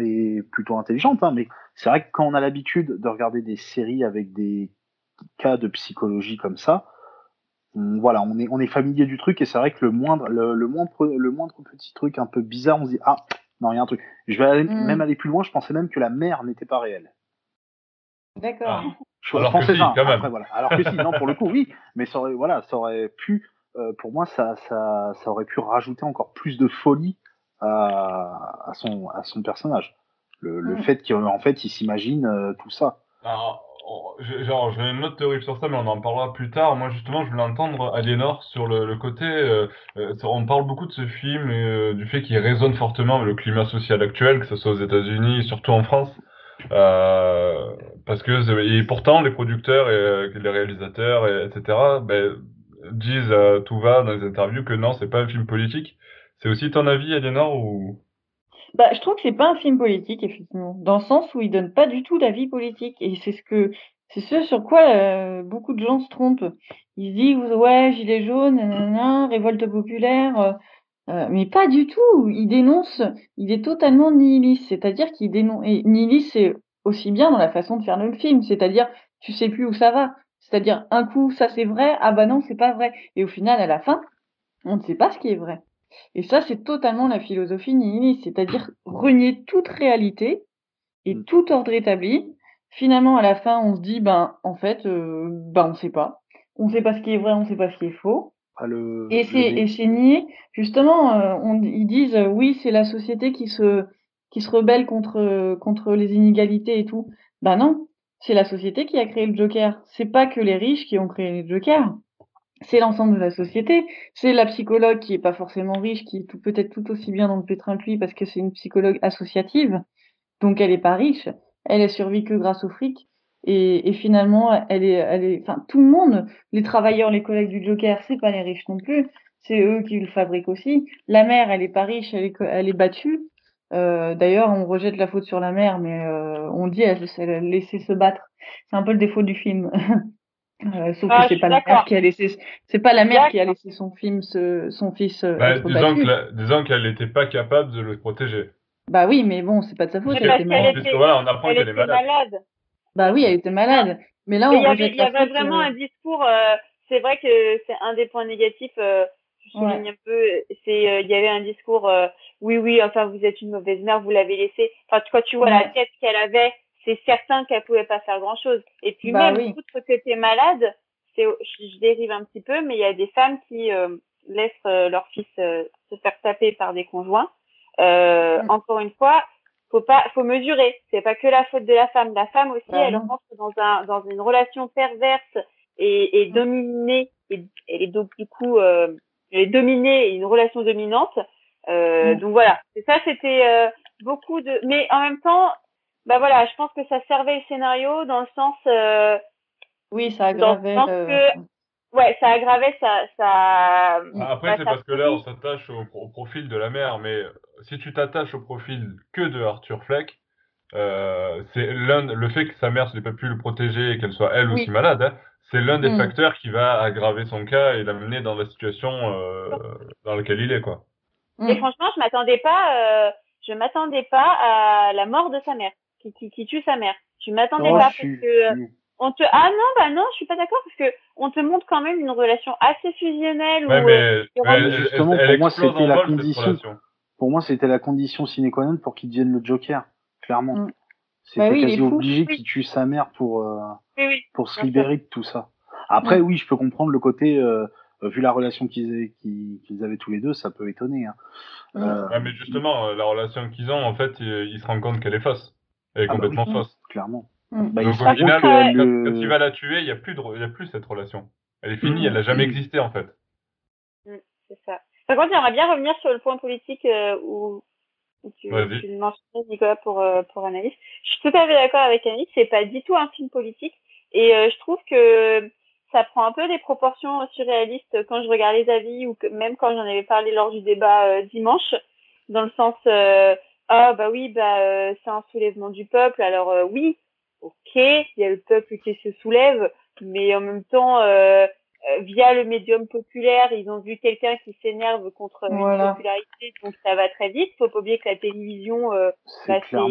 est plutôt intelligente. Hein, mais c'est vrai que quand on a l'habitude de regarder des séries avec des cas de psychologie comme ça, on- voilà, on est on est familier du truc et c'est vrai que le moindre le, le moindre le moindre petit truc un peu bizarre, on se dit ah non, il y a un truc. Je vais aller- Mm. même aller plus loin. Je pensais même que la mère n'était pas réelle. D'accord. Ah. Je Alors pensais que si, ça. quand même. Après, voilà. Alors que si, non, pour le coup, oui. Mais ça aurait, voilà, ça aurait pu, euh, pour moi, ça, ça, ça aurait pu rajouter encore plus de folie à, à son, à son personnage. Le, le Mm. fait qu'en fait, il s'imagine euh, tout ça. Alors, genre, j'ai une autre théorie sur ça, mais on en parlera plus tard. Moi, justement, je voulais entendre Aliénor sur le, le côté. euh, euh, on parle beaucoup de ce film et euh, du fait qu'il résonne fortement avec le climat social actuel, que ce soit aux États-Unis, surtout en France. Euh, parce que et pourtant, les producteurs et euh, les réalisateurs, et, etc., ben, disent tout va dans les interviews que non, c'est pas un film politique. C'est aussi ton avis, Aliénor, ou? Bah, je trouve que c'est pas un film politique, effectivement, dans le sens où il donne pas du tout d'avis politique. Et c'est ce que c'est ce sur quoi euh, beaucoup de gens se trompent. Ils se disent ouais, gilet jaune, révolte populaire, euh, euh, mais pas du tout. Il dénonce, il est totalement nihiliste, c'est-à-dire qu'il dénonce. Et nihiliste, c'est aussi bien dans la façon de faire le film, c'est-à-dire tu sais plus où ça va. C'est-à-dire un coup ça c'est vrai, ah bah non c'est pas vrai. Et au final à la fin, on ne sait pas ce qui est vrai. Et ça, c'est totalement la philosophie nihiliste, c'est-à-dire renier toute réalité et Mm. tout ordre établi. Finalement, à la fin, on se dit, ben, en fait, euh, ben, on sait pas. On sait pas ce qui est vrai, on sait pas ce qui est faux. Ah, le, Et le c'est, dé- et c'est nier. Justement, euh, on, ils disent, euh, oui, c'est la société qui se, qui se rebelle contre, contre les inégalités et tout. Ben non. C'est la société qui a créé le Joker. C'est pas que les riches qui ont créé le Joker c'est l'ensemble de la société. C'est la psychologue qui est pas forcément riche, qui est peut-être tout aussi bien dans le pétrin que lui parce que c'est une psychologue associative. Donc elle est pas riche. Elle est survie que grâce au fric. Et, finalement, elle est, elle est, enfin, tout le monde, les travailleurs, les collègues du Joker, c'est pas les riches non plus. C'est eux qui le fabriquent aussi. La mère, elle est pas riche, elle est, elle est battue. Euh, D'ailleurs, on rejette la faute sur la mère, mais euh, on dit elle, elle se battre. C'est un peu le défaut du film. Euh, sauf Ah, que je c'est pas la mère qui a laissé, c'est pas la mère qui a laissé son film, se- son fils euh, bah, être disons que la- disons qu'elle n'était pas capable de le protéger. Bah oui, mais bon, c'est pas de sa faute, elle était. Puisque voilà, on apprend Elle qu'elle est était malade. malade. Bah oui, elle était malade. Mais là, on il y avait, rejette il y la avait faute. vraiment euh, un discours. euh, c'est vrai que c'est un des points négatifs. Euh, je souligne Ouais. un peu. C'est euh, il y avait un discours. euh, oui, oui. Enfin, vous êtes une mauvaise mère. Vous l'avez laissée. Enfin, quand tu vois la tête qu'elle avait, c'est certain qu'elle pouvait pas faire grand chose. Et puis Bah même oui. outre que t'es malade, c'est je, je dérive un petit peu, mais il y a des femmes qui euh, laissent euh, leur fils euh, se faire taper par des conjoints. Euh, Mm. Encore une fois, faut pas, faut mesurer. C'est pas que la faute de la femme. La femme aussi, Bah elle non. rentre dans un, dans une relation perverse et, et Mm. dominée. Et, elle est donc du coup, euh, elle est dominée une relation dominante. Euh, Mm. Donc voilà. Et ça, c'était euh, beaucoup de. Mais en même temps, bah voilà, je pense que ça servait le scénario dans le sens. Euh, Oui, ça dans le aggravait. sens euh, que, ouais, ça aggravait ça, ça. Ah, Après, bah, c'est parce que là, on s'attache au, au profil de la mère, mais euh, si tu t'attaches au profil que de Arthur Fleck, euh, c'est l'un, le fait que sa mère n'ait pas pu le protéger et qu'elle soit elle Oui. aussi malade, hein, c'est l'un des Mm. facteurs qui va aggraver son cas et l'amener dans la situation euh, dans laquelle il est, quoi. mm. Et franchement, je m'attendais pas, euh, je m'attendais pas à la mort de sa mère, qui, qui, qui tue sa mère. Je m'attendais Oh, pas parce suis- que euh, on te, ah non, bah non, je suis pas d'accord parce que on te montre quand même une relation assez fusionnelle Ouais, où, mais, euh, mais Laurent, elle, Justement, elle- elle pour moi, c'était la vol, condition. Pour moi, c'était la condition sine qua non pour qu'il devienne le Joker, clairement. Mm. C'était Bah oui, il est quasi obligé Oui. qu'il tue sa mère pour, euh, oui, pour se libérer de tout ça. Après, Mm. oui, je peux comprendre le côté, euh, vu la relation qu'ils avaient, tous les deux, ça peut étonner. Hein. Mm. Euh, Ouais, mais justement, la relation qu'ils ont, en fait, il, il se rend compte qu'elle est fausse. Elle est Ah bah complètement oui. fausse. clairement. Mm. Bah, Donc au final, que Ouais. quand, le- quand il va la tuer, il n'y a, plus de y a plus cette relation. Elle est finie, Mm. elle n'a jamais existé, en fait. C'est ça. Par contre, j'aimerais bien revenir sur le point politique euh, où, tu, tu le mentionnais, Nicolas, pour, euh, pour Anaïs. Je suis tout à fait d'accord avec Anaïs, c'est pas du tout un film politique. Et euh, je trouve que ça prend un peu des proportions surréalistes quand je regarde les avis ou que même quand j'en avais parlé lors du débat euh, dimanche, dans le sens euh, ah bah oui bah euh, c'est un soulèvement du peuple alors euh, oui ok il y a le peuple qui se soulève mais en même temps euh, euh, via le médium populaire, ils ont vu quelqu'un qui s'énerve contre Voilà. une popularité, donc ça va très vite. Faut pas oublier que la télévision, euh, c'est bah,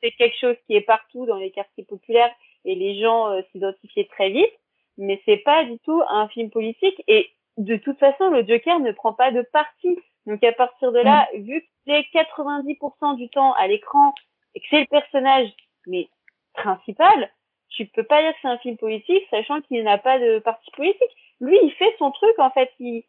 quelque chose qui est partout dans les quartiers populaires et les gens euh, s'identifiaient très vite. Mais c'est pas du tout un film politique et de toute façon, le Joker ne prend pas de parti. Donc à partir de là, vu qu'il est 90% du temps à l'écran et que c'est le personnage mais principal, tu peux pas dire que c'est un film politique, sachant qu'il n'a pas de parti politique. Lui, il fait son truc, en fait. Il,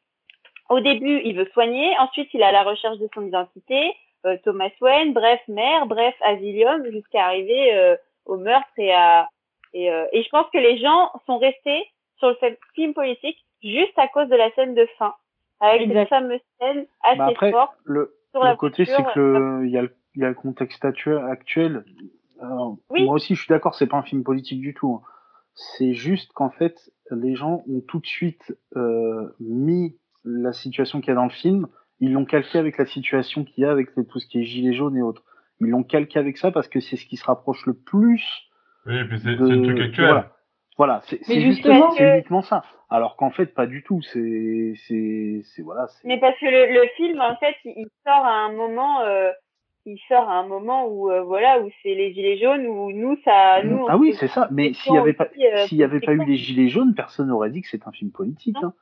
au début, il veut soigner. Ensuite, il a la recherche de son identité. euh, Thomas Wayne, bref, mère, bref, Asylum, jusqu'à arriver euh, au meurtre et à. Et, euh, et je pense que les gens sont restés sur le film politique juste à cause de la scène de fin, avec Exact. cette fameuse scène assez Bah après, forte le, sur le la côté, c'est que le, il y a le, il y a le contexte actuel. actuel. Alors, Oui. Moi aussi, je suis d'accord, c'est pas un film politique du tout. hein. C'est juste qu'en fait, les gens ont tout de suite euh, mis la situation qu'il y a dans le film ils l'ont calqué avec la situation qu'il y a avec tout ce qui est gilets jaunes et autres. Ils l'ont calqué avec ça parce que c'est ce qui se rapproche le plus. Oui, et puis c'est le truc actuel. Voilà, Voilà, c'est justement- c'est uniquement ça. Alors qu'en fait, pas du tout. C'est, c'est, c'est voilà. c'est- Mais parce que le, le film, en fait, il, sort à un moment, euh, il sort à un moment où, euh, voilà, où c'est les gilets jaunes, où nous, ça, nous. on Ah oui, c'est ça. Mais s'il n'y avait pas, euh, s'il y avait pas eu les gilets jaunes, personne n'aurait dit que c'est un film politique. Hein.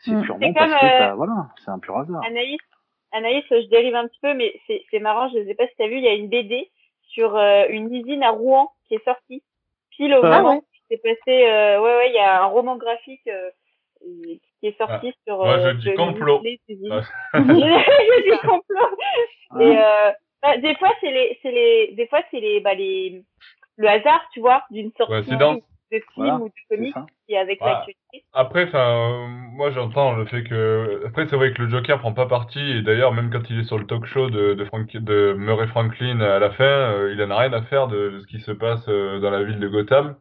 C'est Mm. purement parce que euh, t'as- voilà, c'est un pur hasard. Anaïs, Anaïs, je dérive un petit peu, mais c'est c'est marrant, je ne sais pas si tu as vu, il y a une BD sur euh, une usine à Rouen qui est sortie. Pile au Ah moment c'est passé, euh, ouais, ouais, il y a un roman graphique euh, qui est sorti sur. moi, je euh, dis de complot. les. Ouais. je dis complot. Ah. Et euh, bah, des fois, c'est les, c'est les, des fois, c'est les, bah, les, le hasard, tu vois, d'une sortie Coïncidence. de film Voilà, ou de comics qui est avec Ouais. l'actualité. Après, enfin, euh, moi j'entends le fait que. Après, c'est vrai que le Joker prend pas parti, et d'ailleurs, même quand il est sur le talk show de, de, Frank- de Murray Franklin à la fin, euh, il en a rien à faire de, de ce qui se passe euh, dans la ville de Gotham.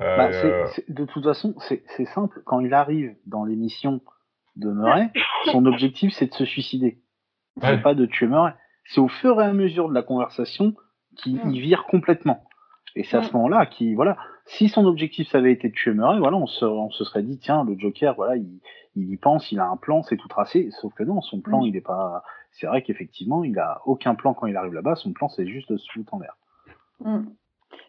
Euh, Bah, et, c'est- c'est- de toute façon, c'est c'est simple. Quand il arrive dans l'émission de Murray, son objectif c'est de se suicider. Ouais. C'est pas de tuer Murray. C'est au fur et à mesure de la conversation qu'il Mm. il vire complètement. Et c'est à ce Mm. moment-là qui, voilà, si son objectif ça avait été de tuer Murray, voilà, on se, on se serait dit tiens, le Joker, voilà, il, il y pense, il a un plan, c'est tout tracé. Sauf que non, son plan, Mm. il est pas. C'est vrai qu'effectivement, il a aucun plan quand il arrive là-bas. Son plan, c'est juste de se foutre en l'air.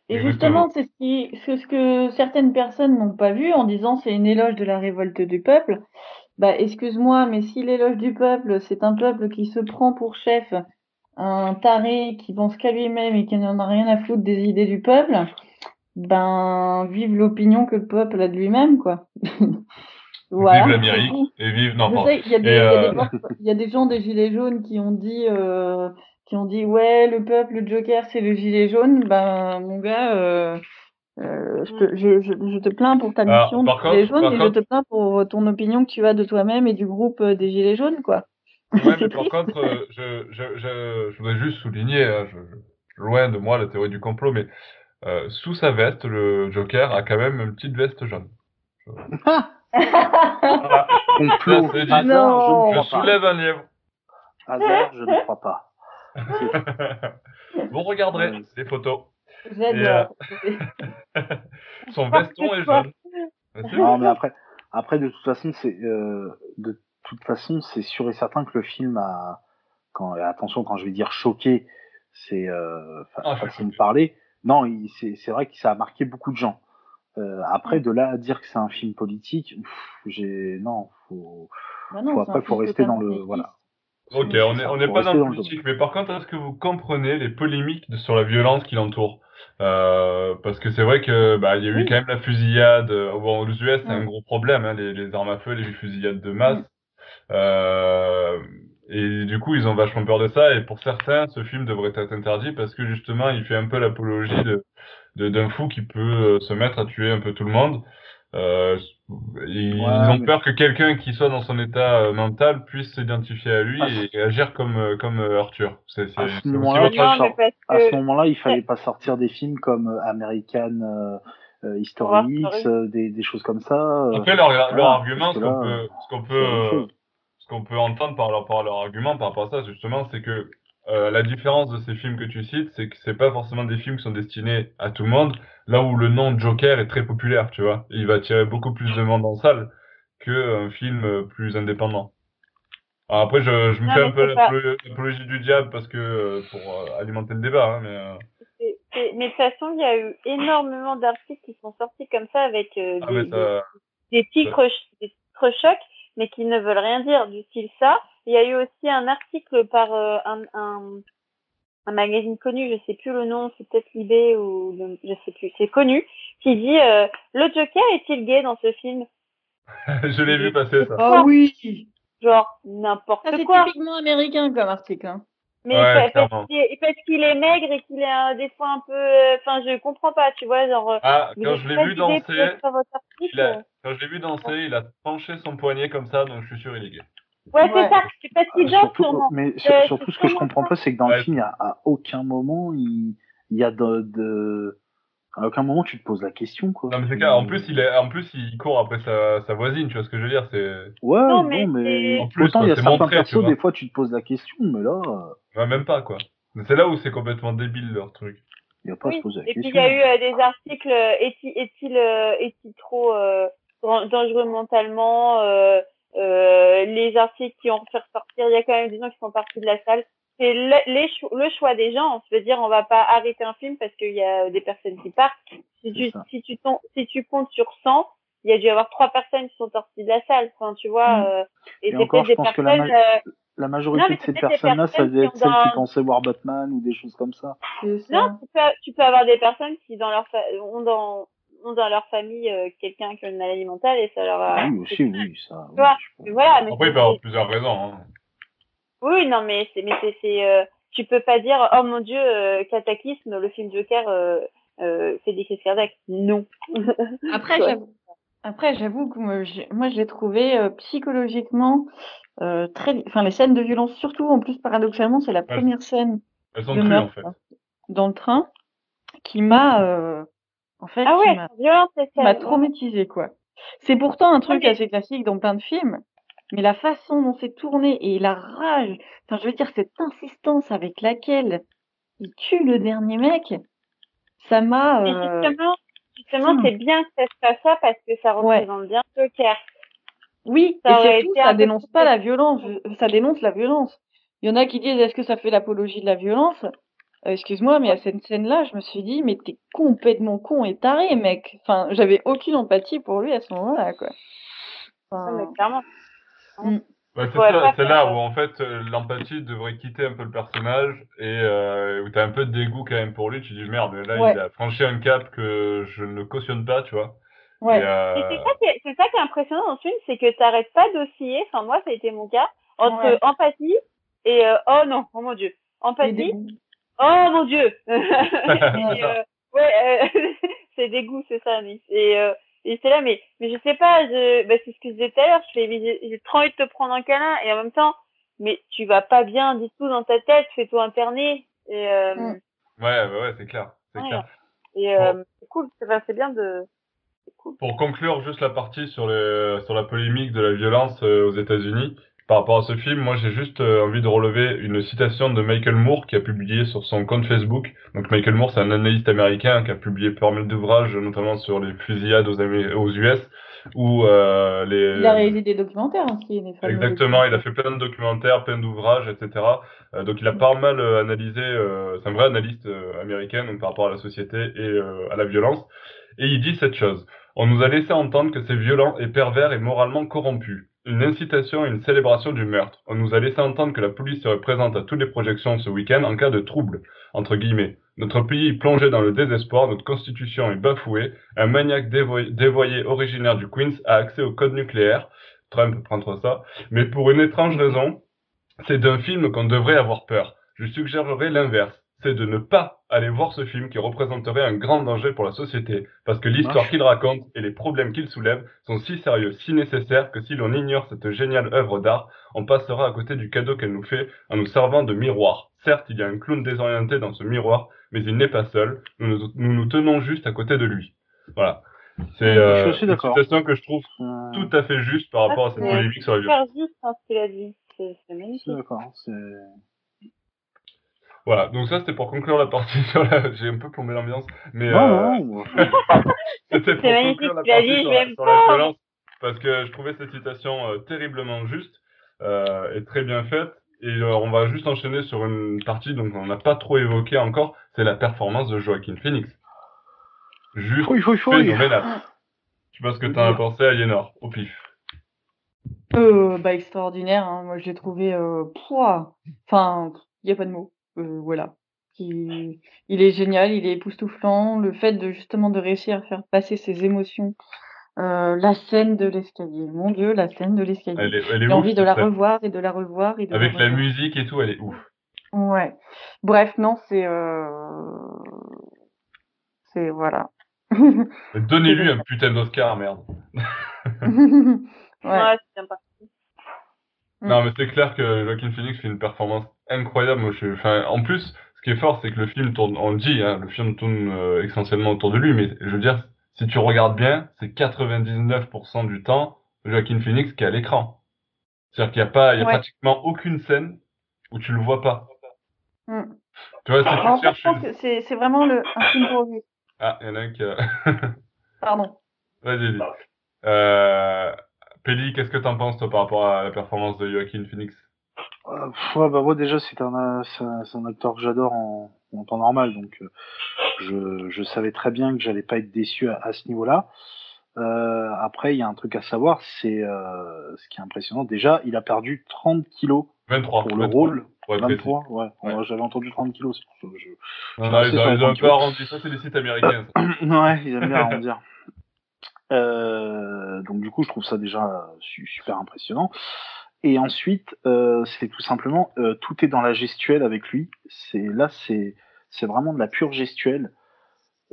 Et justement, c'est ce, qui, c'est ce que certaines personnes n'ont pas vu en disant c'est une éloge de la révolte du peuple. Bah, excuse-moi, mais si l'éloge du peuple, c'est un peuple qui se prend pour chef, un taré qui pense qu'à lui-même et qui n'en a rien à foutre des idées du peuple, ben, vive l'opinion que le peuple a de lui-même, quoi. voilà. vive l'Amérique, et vive. Non, il y y euh, il y a des gens des gilets jaunes qui ont dit, euh, qui ont dit, ouais, le peuple, le Joker, c'est le gilet jaune. Ben, mon gars, euh, euh, je, te, je, je, je te plains pour ta Alors, mission de par gilet contre- jaune par et contre- je te plains pour ton opinion que tu as de toi-même et du groupe euh, des gilets jaunes, quoi. Ouais, mais par contre, euh, je, je, je, je voudrais juste souligner, hein, loin de moi la théorie du complot, mais euh, sous sa veste, le Joker a quand même une petite veste jaune. Voilà. Complot, dit. hasard, je Non. ne Je crois pas. soulève un lièvre. Hasard, je ne crois pas. Vous regarderez les photos. J'adore. Son veston est jaune. Non, mais après, après de toute façon, c'est euh, de toute façon, c'est sûr et certain que le film a, quand attention, quand je vais dire choqué, c'est euh, fa- Ah, de parler. Non, c'est c'est vrai que ça a marqué beaucoup de gens. Euh, après, de là à dire que c'est un film politique, j'ai non, faut, Bah non, faut après faut rester dans le voilà. Ok, on ça, est, on n'est pas dans le politique, mais par contre, est-ce que vous comprenez les polémiques de- sur la violence qui l'entoure? Euh, Parce que c'est vrai que bah il y a eu Oui. quand même la fusillade. euh, Bon, aux US, c'est un gros problème, hein, les, les armes à feu, les fusillades de masse. Euh, et du coup, ils ont vachement peur de ça. Et pour certains, ce film devrait être interdit parce que justement, il fait un peu l'apologie de de- d'un fou qui peut euh, se mettre à tuer un peu tout le monde. Euh, ils Ouais, ont mais- peur que quelqu'un qui soit dans son état euh, mental puisse s'identifier à lui Ah, et, agir comme euh, comme Arthur. C'est c'est À ce moment-là, que ce moment-là, il fallait pas sortir des films comme American euh, History X, des, des choses comme ça. euh, Après leur, leur voilà, argument, ce qu'on peut ce qu'on peut ce qu'on peut entendre par leur, par leur argument par rapport à ça, justement, c'est que euh, la différence de ces films que tu cites, c'est que c'est pas forcément des films qui sont destinés à tout le monde, là où le nom de Joker est très populaire, tu vois. Il va attirer beaucoup plus de monde en salle qu'un film euh, plus indépendant. Alors après, je, je me Non, fais un peu l'apologie du diable parce que euh, pour euh, alimenter le débat, hein, mais euh, mais de toute façon, il y a eu énormément d'articles qui sont sortis comme ça avec euh, ah, des, ça, des titres, des titres chocs, mais qui ne veulent rien dire du style ça. Il y a eu aussi un article par euh, un, un, un magazine connu, je sais plus le nom, c'est peut-être Libé ou le- je sais plus, c'est connu, qui dit euh, le Joker est-il gay dans ce film? Je l'ai vu passer ça. Ah oui, Genre n'importe ça c'est quoi. typiquement américain comme article. Hein. Mais Ouais, pa- parce qu'il est, parce qu'il est maigre et qu'il est euh, des fois un peu, euh, enfin je comprends pas, tu vois, genre. euh, Ah, quand je l'ai vu danser, article, il a, quand je l'ai vu danser, il a penché son poignet comme ça, donc je suis sûr il est gay. Ouais, Ouais. c'est ça. C'est qu'il Euh, sûrement. mais sur- Euh, surtout, ce que je comprends pas, c'est que dans Ouais. le film, il y a, à aucun moment, il, il y a de, de- À aucun moment tu te poses la question, quoi. Non, mais c'est clair. En plus, il est, en plus, il court après sa, sa voisine, tu vois ce que je veux dire, c'est, Ouais, Non, non, mais En plus, autant il y a c'est certains montré, persos, des fois tu te poses la question, mais là, euh, ouais, même pas, quoi. C'est là où c'est complètement débile, leur truc. il n'y a pas à Oui. se poser la Et puis question. il y a eu euh, des articles euh, est-il est-il euh, est-il trop euh, dan- dangereux mentalement euh, les articles qui ont fait ressortir il y a quand même des gens qui sont partis de la salle. C'est le, les cho- le choix des gens je veux dire on va pas arrêter un film parce qu'il y a des personnes qui partent. Si tu si tu ton- si tu comptes sur 100 il y a dû y avoir trois personnes qui sont sorties de la salle. Enfin tu vois Mm. euh, et, Et c'est encore, peut-être je des pense que la ma- euh, La majorité Non, de ces personnes-là, ça devait être celles qui pensaient voir Batman ou des choses comme ça. Non, tu peux, tu peux avoir des personnes qui dans leur fa- ont dans ont dans leur famille euh, quelqu'un qui a une maladie mentale et ça leur a. Oui, aussi, oui, ça. oui, je Mais peux- Voilà, mais Après, il c'est- peut y avoir plusieurs raisons, hein. oui, non, mais c'est mais c'est c'est euh, tu peux pas dire oh mon dieu euh, Cataclysme, le film Joker euh, euh, fait des crises cardiaques. Non. Après, Ouais. j'avoue, après, j'avoue que moi, j'ai- moi, je l'ai trouvé euh, psychologiquement euh, très. Enfin, les scènes de violence, surtout, en plus, paradoxalement, c'est la première scène Elles sont de crues, en meurtre fait. dans le train qui m'a, euh, en fait, Ah ouais, m'a traumatisée, quoi. C'est pourtant un truc assez classique dans plein de films, mais la façon dont c'est tourné et la rage, enfin, je veux dire, cette insistance avec laquelle il tue le dernier mec, ça m'a. Euh, justement, justement, c'est bien que ça se fasse ça parce que ça représente bien Joker. Oui, Ça et surtout, ça dénonce pas la violence, ça dénonce la violence. Il y en a qui disent, est-ce que ça fait l'apologie de la violence? Euh, excuse-moi, mais à cette scène-là, je me suis dit, mais t'es complètement con et taré, mec. Enfin, j'avais aucune empathie pour lui à ce moment-là, quoi. Enfin, clairement. Ouais, ça, pas c'est là où en fait euh, l'empathie devrait quitter un peu le personnage et euh, où t'as un peu de dégoût quand même pour lui. Tu dis merde, là Ouais. il a franchi un cap que je ne cautionne pas, tu vois. ouais. Et, euh, c'est ça, qui est, c'est ça qui est impressionnant dans ce film, c'est que t'arrêtes pas d'osciller, enfin moi ça a été mon cas, entre Ouais. empathie et euh, oh non, oh mon dieu, empathie. Oh mon dieu, euh, ouais, euh, c'est dégoût, c'est ça, Nice. Et, euh, et c'est là, mais, mais je sais pas, je, bah, c'est ce que je disais tout à l'heure, je fais, mais j'ai trop envie de te prendre un câlin, et en même temps, mais tu vas pas bien du tout dans ta tête, fais-toi interner, et, euh, Mm. Ouais, ouais, ouais, c'est clair. C'est Ouais. clair. et euh, c'est cool, c'est bien de, cool. Pour conclure juste la partie sur, le, sur la polémique de la violence euh, aux États-Unis, par rapport à ce film, moi j'ai juste euh, envie de relever une citation de Michael Moore qui a publié sur son compte Facebook. Donc Michael Moore, c'est un analyste américain qui a publié pas mal d'ouvrages, notamment sur les fusillades aux, aux US, ou euh, les... Il a réalisé des documentaires aussi, fameux Exactement, il a fait plein de documentaires, plein d'ouvrages, etc. Euh, donc il a pas mal analysé, euh, c'est un vrai analyste américain donc, par rapport à la société et euh, à la violence. Et il dit cette chose. On nous a laissé entendre que c'est violent et pervers et moralement corrompu. Une incitation et une célébration du meurtre. On nous a laissé entendre que la police serait présente à toutes les projections ce week-end en cas de trouble, entre guillemets. Notre pays est plongé dans le désespoir, notre constitution est bafouée, un maniaque dévoyé, originaire du Queens a accès au code nucléaire, Trump prendre ça, mais pour une étrange raison, c'est d'un film qu'on devrait avoir peur. Je suggérerais l'inverse, c'est de ne pas aller voir ce film qui représenterait un grand danger pour la société, parce que l'histoire qu'il raconte et les problèmes qu'il soulève sont si sérieux, si nécessaires que si l'on ignore cette géniale œuvre d'art, on passera à côté du cadeau qu'elle nous fait en nous servant de miroir. Certes, il y a un clown désorienté dans ce miroir, mais il n'est pas seul. Nous nous, nous nous tenons juste à côté de lui. Voilà. C'est Je euh, suis une d'accord. citation que je trouve Euh, tout à fait juste par rapport à cette c'est polémique sur la violence. super juste hein, ce qu'il a dit, c'est c'est je magnifique. suis d'accord. Voilà, donc ça c'était pour conclure la partie sur la... J'ai un peu plombé l'ambiance, mais euh, c'était pour conclure la tu partie sur, la, sur violence, parce que je trouvais cette citation euh, terriblement juste euh, et très bien faite. Et on va juste enchaîner sur une partie donc on n'a pas trop évoqué encore, c'est la performance de Joaquin Phoenix. Juste fouille, fouille. phénoménal. Je sais pas ce que t'en as pensé, Aliénor, au pif. Euh, bah, extraordinaire, hein. Moi, je l'ai trouvé, euh, pouah. Enfin, il y a pas de mots. Euh, voilà. Il, il est génial, il est époustouflant. Le fait de, justement, de réussir à faire passer ses émotions. Euh, la scène de l'escalier. Mon Dieu, la scène de l'escalier. J'ai envie de la revoir et de la revoir et de Avec la musique et tout, elle est ouf. Ouais. Bref, non, c'est, euh... c'est, voilà. Mais Donnez-lui un putain d'Oscar, merde. ouais. Ouais, c'est bien parti. Mm. Non, mais c'est clair que Joaquin Phoenix fait une performance incroyable. Moi, je, enfin, en plus, ce qui est fort, c'est que le film tourne, on le dit, hein, le film tourne euh, essentiellement autour de lui, mais je veux dire, si tu regardes bien, c'est 99% du temps Joaquin Phoenix qui est à l'écran. C'est-à-dire qu'il n'y a pas, il y a Ouais. pratiquement aucune scène où tu le vois pas. Mm. Tu vois, si tu cherches une... c'est c'est vraiment le, un film pour lui. Ah, il y en a un qui a... Pardon. Vas-y, dis. Euh... Pelli, qu'est-ce que t'en penses, toi, par rapport à la performance de Joaquin Phoenix? Euh, pff, ouais, bah moi déjà c'est un, c'est un, c'est un acteur que j'adore en, en temps normal, donc euh, je, je savais très bien que j'allais pas être déçu à, à ce niveau-là. Euh, après, il y a un truc à savoir, c'est euh, ce qui est impressionnant. Déjà, il a perdu 30 kilos 23. pour le 23, rôle. précis. 23, ouais. Ouais. Ouais, J'avais entendu 30 kilos. je- Non, non, ils ont, un 30 peu arrondi. Ça, c'est les sites américains. ouais, ils aiment bien arrondir. Euh, donc du coup, je trouve ça déjà su- super impressionnant. Et ensuite, euh, c'est tout simplement euh, tout est dans la gestuelle avec lui. C'est là, c'est c'est vraiment de la pure gestuelle.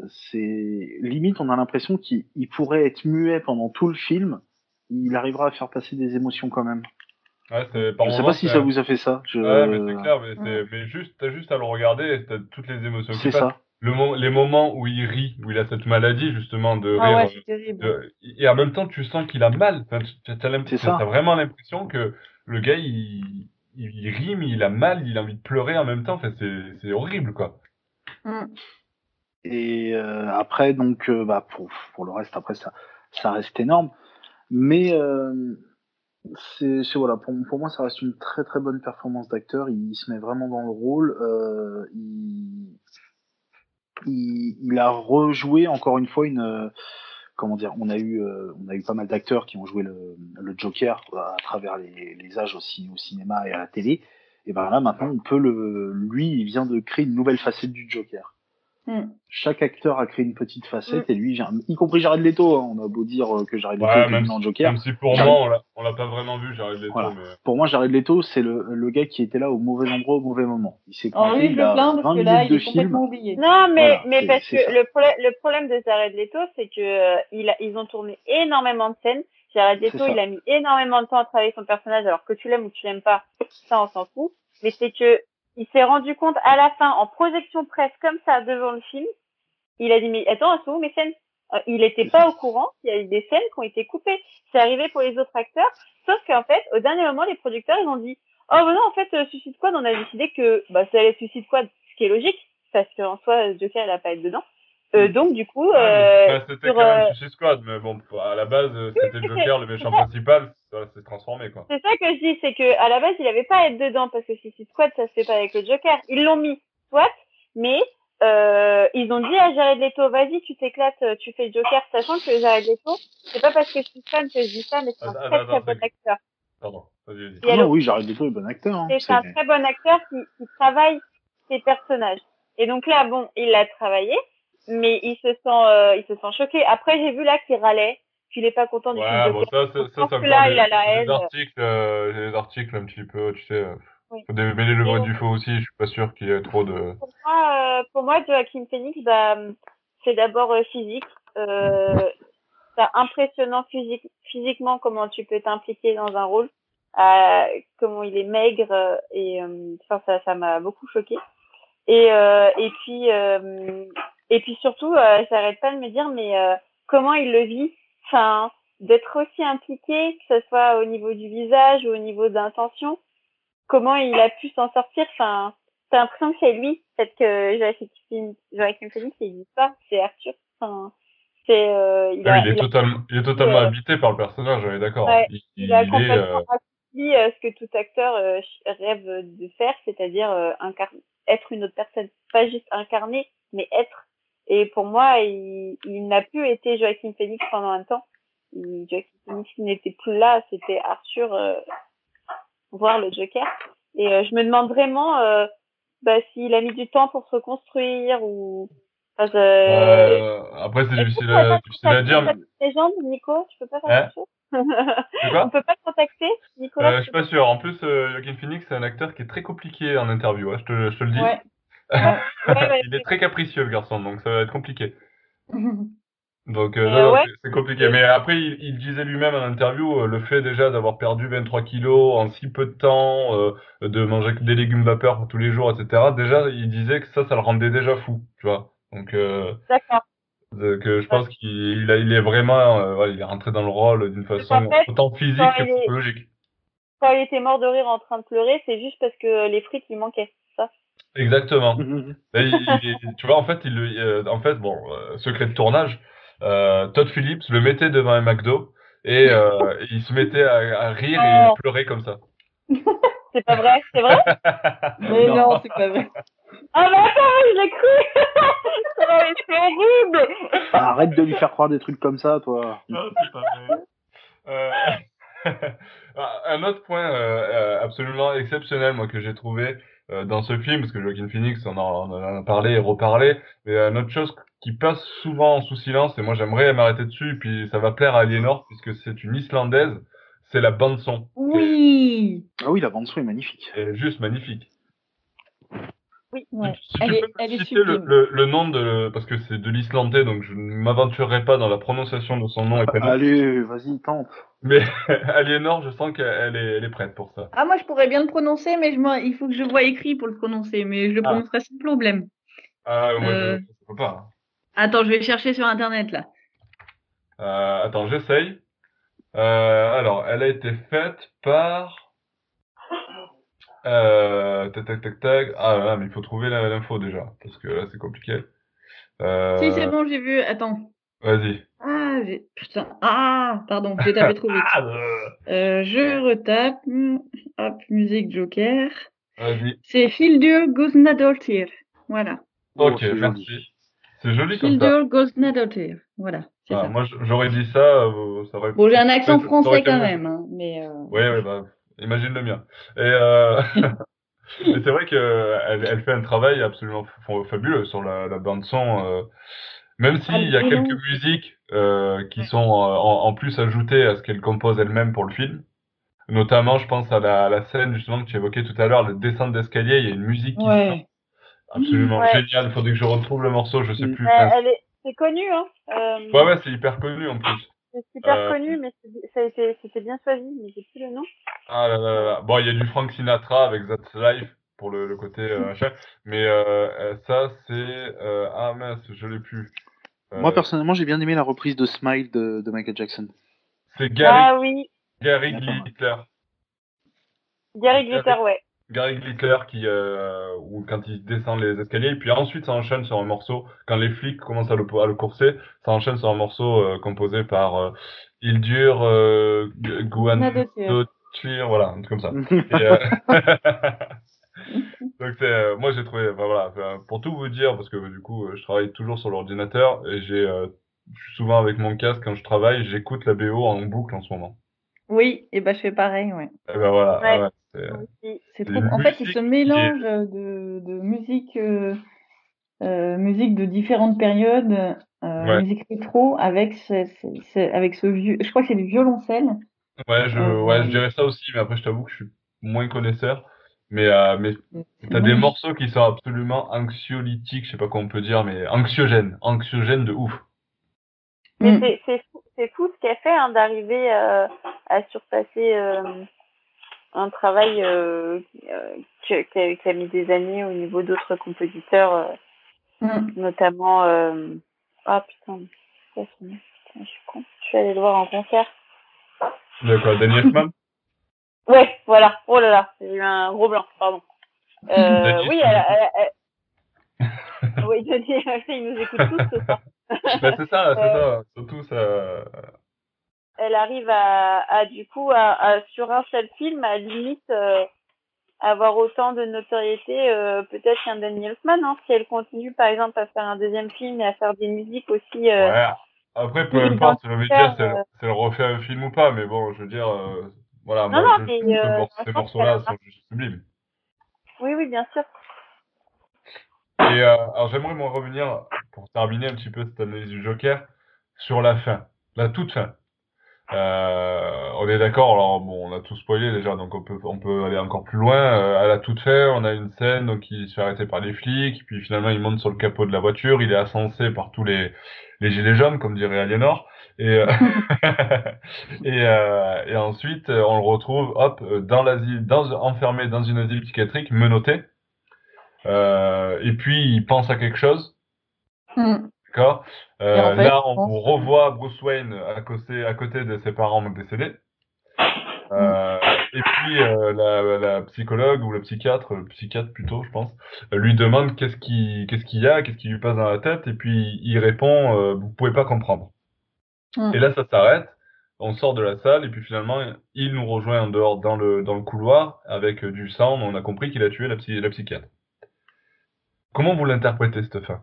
C'est limite, on a l'impression qu'il il pourrait être muet pendant tout le film. Il arrivera à faire passer des émotions quand même. Ouais, c'est par je sais moments, pas si ça vous a fait ça. Je... Ouais, mais c'est clair, mais, c'est- mais juste, t'as juste à le regarder et t'as toutes les émotions qui C'est passent. ça. Le mo- les moments où il rit, où il a cette maladie, justement, de Ah rire. ouais, euh, c'est terrible. de- et en même temps, tu sens qu'il a mal. Enfin, tu as, l'imp- C'est ça. t'as vraiment l'impression que le gars, il, il, il rit, mais il a mal, il a envie de pleurer en même temps. Enfin, c'est c'est horrible, quoi. Mm. Et euh, après, donc, euh, bah, pour, pour le reste, après, ça, ça reste énorme. Mais euh, c'est voilà, pour, pour moi, ça reste une très très bonne performance d'acteur. Il, se met vraiment dans le rôle. Euh, il, il, a rejoué encore une fois une. euh, comment dire On a eu, euh, on a eu pas mal d'acteurs qui ont joué le, le Joker à travers les, les âges aussi au cinéma et à la télé. Et ben là, maintenant, on peut le. Lui, il vient de créer une nouvelle facette du Joker Mm. chaque acteur a créé une petite facette et lui y compris Jared Leto, hein, on a beau dire euh, que Jared Leto Ouais, est même venu dans Joker. Même si pour moi, on l'a- pas vraiment vu, Jared Leto, Voilà. mais... Pour moi, Jared Leto, c'est le, le gars qui était là au mauvais endroit au mauvais moment. Il s'est lui, je il le a plains 20 parce que là, il est complètement oublié. Non, mais, Voilà, mais parce que le, problème le problème de Jared Leto, c'est que euh, il a, ils ont tourné énormément de scènes. Jared Leto, il a mis énormément de temps à travailler son personnage, alors que tu l'aimes ou tu l'aimes pas, ça on s'en fout. Mais c'est que il s'est rendu compte à la fin, en projection presse comme ça devant le film, il a dit mais attends, elles sont où mes scènes? Euh, Il était C'est pas au courant qu'il y a eu des scènes qui ont été coupées. C'est arrivé pour les autres acteurs, sauf qu'en fait, au dernier moment, les producteurs ils ont dit oh bah non en fait euh, Suicide Squad on a décidé que bah ça allait être Suicide Squad, ce qui est logique parce qu'en soi Joker il a pas être dedans. Euh, donc du coup, Ouais, mais euh, enfin, c'était sur, quand même euh, Suicide Squad, mais bon, à la base, euh, c'était mais Joker, le méchant principal, ça s'est transformé, quoi. C'est ça que je dis, c'est que à la base, il avait pas à être dedans parce que Suicide Squad, ça se fait pas avec le Joker. Ils l'ont mis, soit, mais euh, ils ont dit à Jared Leto, vas-y, tu t'éclates, euh, tu fais le Joker, sachant que Jared Leto, c'est pas parce que je suis fan que je dis ça, mais c'est un très très bon acteur. Pardon, vas-y, vas-y. Ah alors, oui, Jared Leto est bon acteur. Hein. c'est C'est- un très bon acteur qui, qui travaille ses personnages. Et donc là, bon, il l'a travaillé, mais il se sent, euh, il se sent choqué. Après, j'ai vu là qu'il râlait, qu'il est pas content du film Ouais, bon, ça, ça, ça encore là, des, il a la haine. articles, euh, des articles un petit peu, tu sais, euh, Oui. faut démêler le vrai du faux aussi, je suis pas sûr qu'il y ait trop de... Pour moi, euh, pour moi, Joaquin Phoenix, bah, c'est d'abord euh, physique. Euh, c'est impressionnant physique, physiquement comment tu peux t'impliquer dans un rôle, euh, comment il est maigre et euh, enfin ça, ça m'a beaucoup choqué. Et euh, et puis euh, et puis surtout, euh, j'arrête pas de me dire mais euh, comment il le vit, enfin d'être aussi impliqué, que ce soit au niveau du visage ou au niveau d'intention, comment il a pu s'en sortir, enfin t'as l'impression que c'est lui, peut-être que Joaquin Phoenix il dit pas, c'est Arthur. Enfin, c'est euh, il Ah a, il est, il a- totalement, il est totalement euh, habité par le personnage, on est d'accord. Ouais, il, il a est, complètement euh, accompli euh, ce que tout acteur euh, rêve de faire, c'est-à-dire euh, être une autre personne, pas juste incarner, mais être. Et pour moi, il, il n'a plus été Joaquin Phoenix pendant un temps. Il, Joaquin Phoenix n'était plus là, c'était Arthur, euh, voir le Joker. Et euh, je me demande vraiment euh, bah, s'il a mis du temps pour se reconstruire ou. Enfin, je- euh, après, c'est difficile à, difficile à dire. contacter cette légende, Nico, tu peux pas faire quelque chose? C'est On peut pas te contacter, Nicolas? Euh, Je suis pas sûr. En plus, euh, Joaquin Phoenix, c'est un acteur qui est très compliqué en interview, hein, je, te, je te le dis. Ouais. Ouais, ouais, il est très capricieux, le garçon, donc ça va être compliqué. Donc, euh, ouais. c'est- compliqué. Mais après, il, il disait lui-même en interview, euh, le fait déjà d'avoir perdu 23 kilos en si peu de temps, euh, de manger des légumes vapeur tous les jours, etc. Déjà, il disait que ça, ça le rendait déjà fou, tu vois. Donc, je pense qu'il il il est vraiment, voilà, il est rentré dans le rôle d'une façon fait, autant physique que il psychologique. Quand il était mort de rire en train de pleurer, c'est juste parce que les frites lui manquaient. Exactement. Et il- il- tu vois, en fait, il, euh, en fait, bon, euh, secret de tournage, euh, Todd Phillips le mettait devant un McDo et euh, il se mettait à, à rire et à Oh. pleurer comme ça. C'est pas vrai C'est vrai? Mais non, c'est pas vrai. Ah bah attends, je l'ai cru C'est horrible Ah, arrête de lui faire croire des trucs comme ça, toi. Non, c'est pas vrai. Euh, un autre point euh, euh, absolument exceptionnel, moi, que j'ai trouvé euh, dans ce film, parce que Joaquin Phoenix, on en, on en a parlé et reparlé, mais une autre chose qui passe souvent sous silence, et moi j'aimerais m'arrêter dessus, et puis ça va plaire à Aliénor, puisque c'est une Islandaise, c'est la bande-son. Oui. Ah oui, la bande son est magnifique. est juste magnifique. Ouais. Si Elle tu est, peux elle est citer le, sublime. le, le nom de, parce que c'est de l'islandais, donc je ne m'aventurerai pas dans la prononciation de son nom et. Allez, vas-y, tente. Mais Aliénor, je sens qu'elle est, elle est prête pour ça. Ah, moi, je pourrais bien le prononcer, mais je il faut que je vois écrit pour le prononcer, mais je le Ah. prononcerai sans problème. Ah, moi, Euh. je ne peux pas. Attends, je vais chercher sur Internet, là. Euh, attends, j'essaye. Euh, alors, elle a été faite par. Euh, tac, tac, tac, tac. Ah là, mais il faut trouver l'info déjà, parce que là, c'est compliqué. Euh, Si, c'est bon, j'ai vu. Attends. Vas-y. Ah. Putain. Ah, pardon, j'ai tapé trop vite. Ah, euh, Euh, je retape. Hop, musique Joker. Vas-y. C'est Hildur Gosnadottir. Voilà. Oh, Ok, c'est merci. C'est joli comme ça. Hildur Gosnadottir. Voilà, c'est Ah, ça. moi, j'aurais dit ça, euh, ça aurait. Bon, j'ai un accent français quand même, hein, mais... euh, Oui, oui, bah, imagine le mien. Et, euh, et c'est vrai qu'elle elle fait un travail absolument fa- fabuleux sur la, la bande son. euh, même s'il y a quelques musiques euh, qui sont euh, en, en plus ajoutées à ce qu'elle compose elle-même pour le film. Notamment, je pense à la, la scène justement que tu évoquais tout à l'heure, le descente d'escalier. Il y a une musique qui Ouais. absolument Ouais. géniale. Il faudrait que je retrouve le morceau, je sais Mm. plus. Euh, est... C'est connu, hein Ouais, ouais, c'est hyper connu en plus. C'est super Euh, connu, mais c'est- ça a été, c'était bien choisi, mais j'ai plus le nom. Ah là là là. Bon, il y a du Frank Sinatra avec That's Life pour le, le côté euh, machin. Mais euh, ça, c'est... euh, ah mince, je l'ai plus. Euh, Moi, personnellement, j'ai bien aimé la reprise de Smile de, de Michael Jackson. C'est Gary, Ah oui, Gary. Glitter. Gary Glitter, ouais. Gary Glitter qui, euh, ou quand il descend les escaliers, puis ensuite ça enchaîne sur un morceau, quand les flics commencent à le, à le courser, ça enchaîne sur un morceau euh, composé par euh, Hildur euh, Gu- Gosnadottir. Guanadottir, voilà, un truc comme ça. Et, euh, Donc c'est, euh, moi j'ai trouvé, enfin, voilà, pour tout vous dire, parce que du coup euh, je travaille toujours sur l'ordinateur et j'ai, euh, je suis souvent avec mon casque quand je travaille, j'écoute la BO en boucle en ce moment. Oui, et ben je fais pareil, ouais. Et ben voilà, Ouais. ah ouais, c'est- Moi aussi. C'est trop... En fait, il se mélange de, de musique, euh, euh, musique de différentes périodes, euh, Ouais. musique rétro, avec ce, ce- ce- avec ce vieux... Je crois que c'est du violoncelle. Ouais, je, Euh, ouais, je dirais ça aussi, mais après, je t'avoue que je suis moins connaisseur. Mais, euh, mais C'est t'as des morceaux qui sont absolument anxiolytiques, je sais pas comment on peut dire, mais anxiogènes, anxiogènes de ouf. Mais Mm. c'est- c'est fou, fou ce qu'elle fait hein, d'arriver euh, à surpasser euh, un travail euh, euh, qui, a, qui a mis des années au niveau d'autres compositeurs, euh, Mm. notamment. Ah putain, je suis con. Je suis allée le voir en concert. De quoi, Danny Elfman? Ouais, voilà. Oh là là, j'ai eu un gros blanc, pardon. Euh, oui, elle, elle, elle- oui, Denis, il nous écoute tous ce soir. Ben, c'est ça, c'est Euh, ça. Surtout, ça. Elle arrive à, à du coup à, à- sur un seul film à limite euh, avoir autant de notoriété euh, peut-être qu'un Danny Elfman hein, si elle continue par exemple à faire un deuxième film et à faire des musiques aussi euh, Ouais. Après, peu importe, je veux dire, si elle, si elle refait un film ou pas, mais bon, je veux dire, euh, voilà, Non, moi, non, je mais, ces qu'elle a sont juste sublimes. oui oui bien sûr Et alors j'aimerais moi revenir, pour terminer un petit peu cette analyse du Joker, sur la fin, la toute fin. Euh, on est d'accord, alors bon, on a tout spoilé déjà, donc on peut, on peut aller encore plus loin. Euh, à la toute fin, on a une scène donc il se fait arrêter par les flics, puis finalement il monte sur le capot de la voiture, il est ascensé par tous les, les gilets jaunes, comme dirait Aliénor, et, euh, et, euh, et ensuite on le retrouve, hop, dans l'asile, dans, enfermé dans une asile psychiatrique, menotté, euh, et puis il pense à quelque chose. Mm. D'accord euh, en fait, Là, on revoit Bruce Wayne à côté, à côté de ses parents décédés. Euh, et puis euh, la, la psychologue ou le psychiatre, le psychiatre plutôt, je pense, lui demande qu'est-ce qui, qu'est-ce qu'il y a, qu'est-ce qui lui passe dans la tête, et puis il répond euh, vous pouvez pas comprendre. Mm. Et là, ça s'arrête. On sort de la salle et puis finalement, il nous rejoint en dehors dans le dans le couloir avec du sang. On a compris qu'il a tué la, psy, la psychiatre. Comment vous l'interprétez cette fin?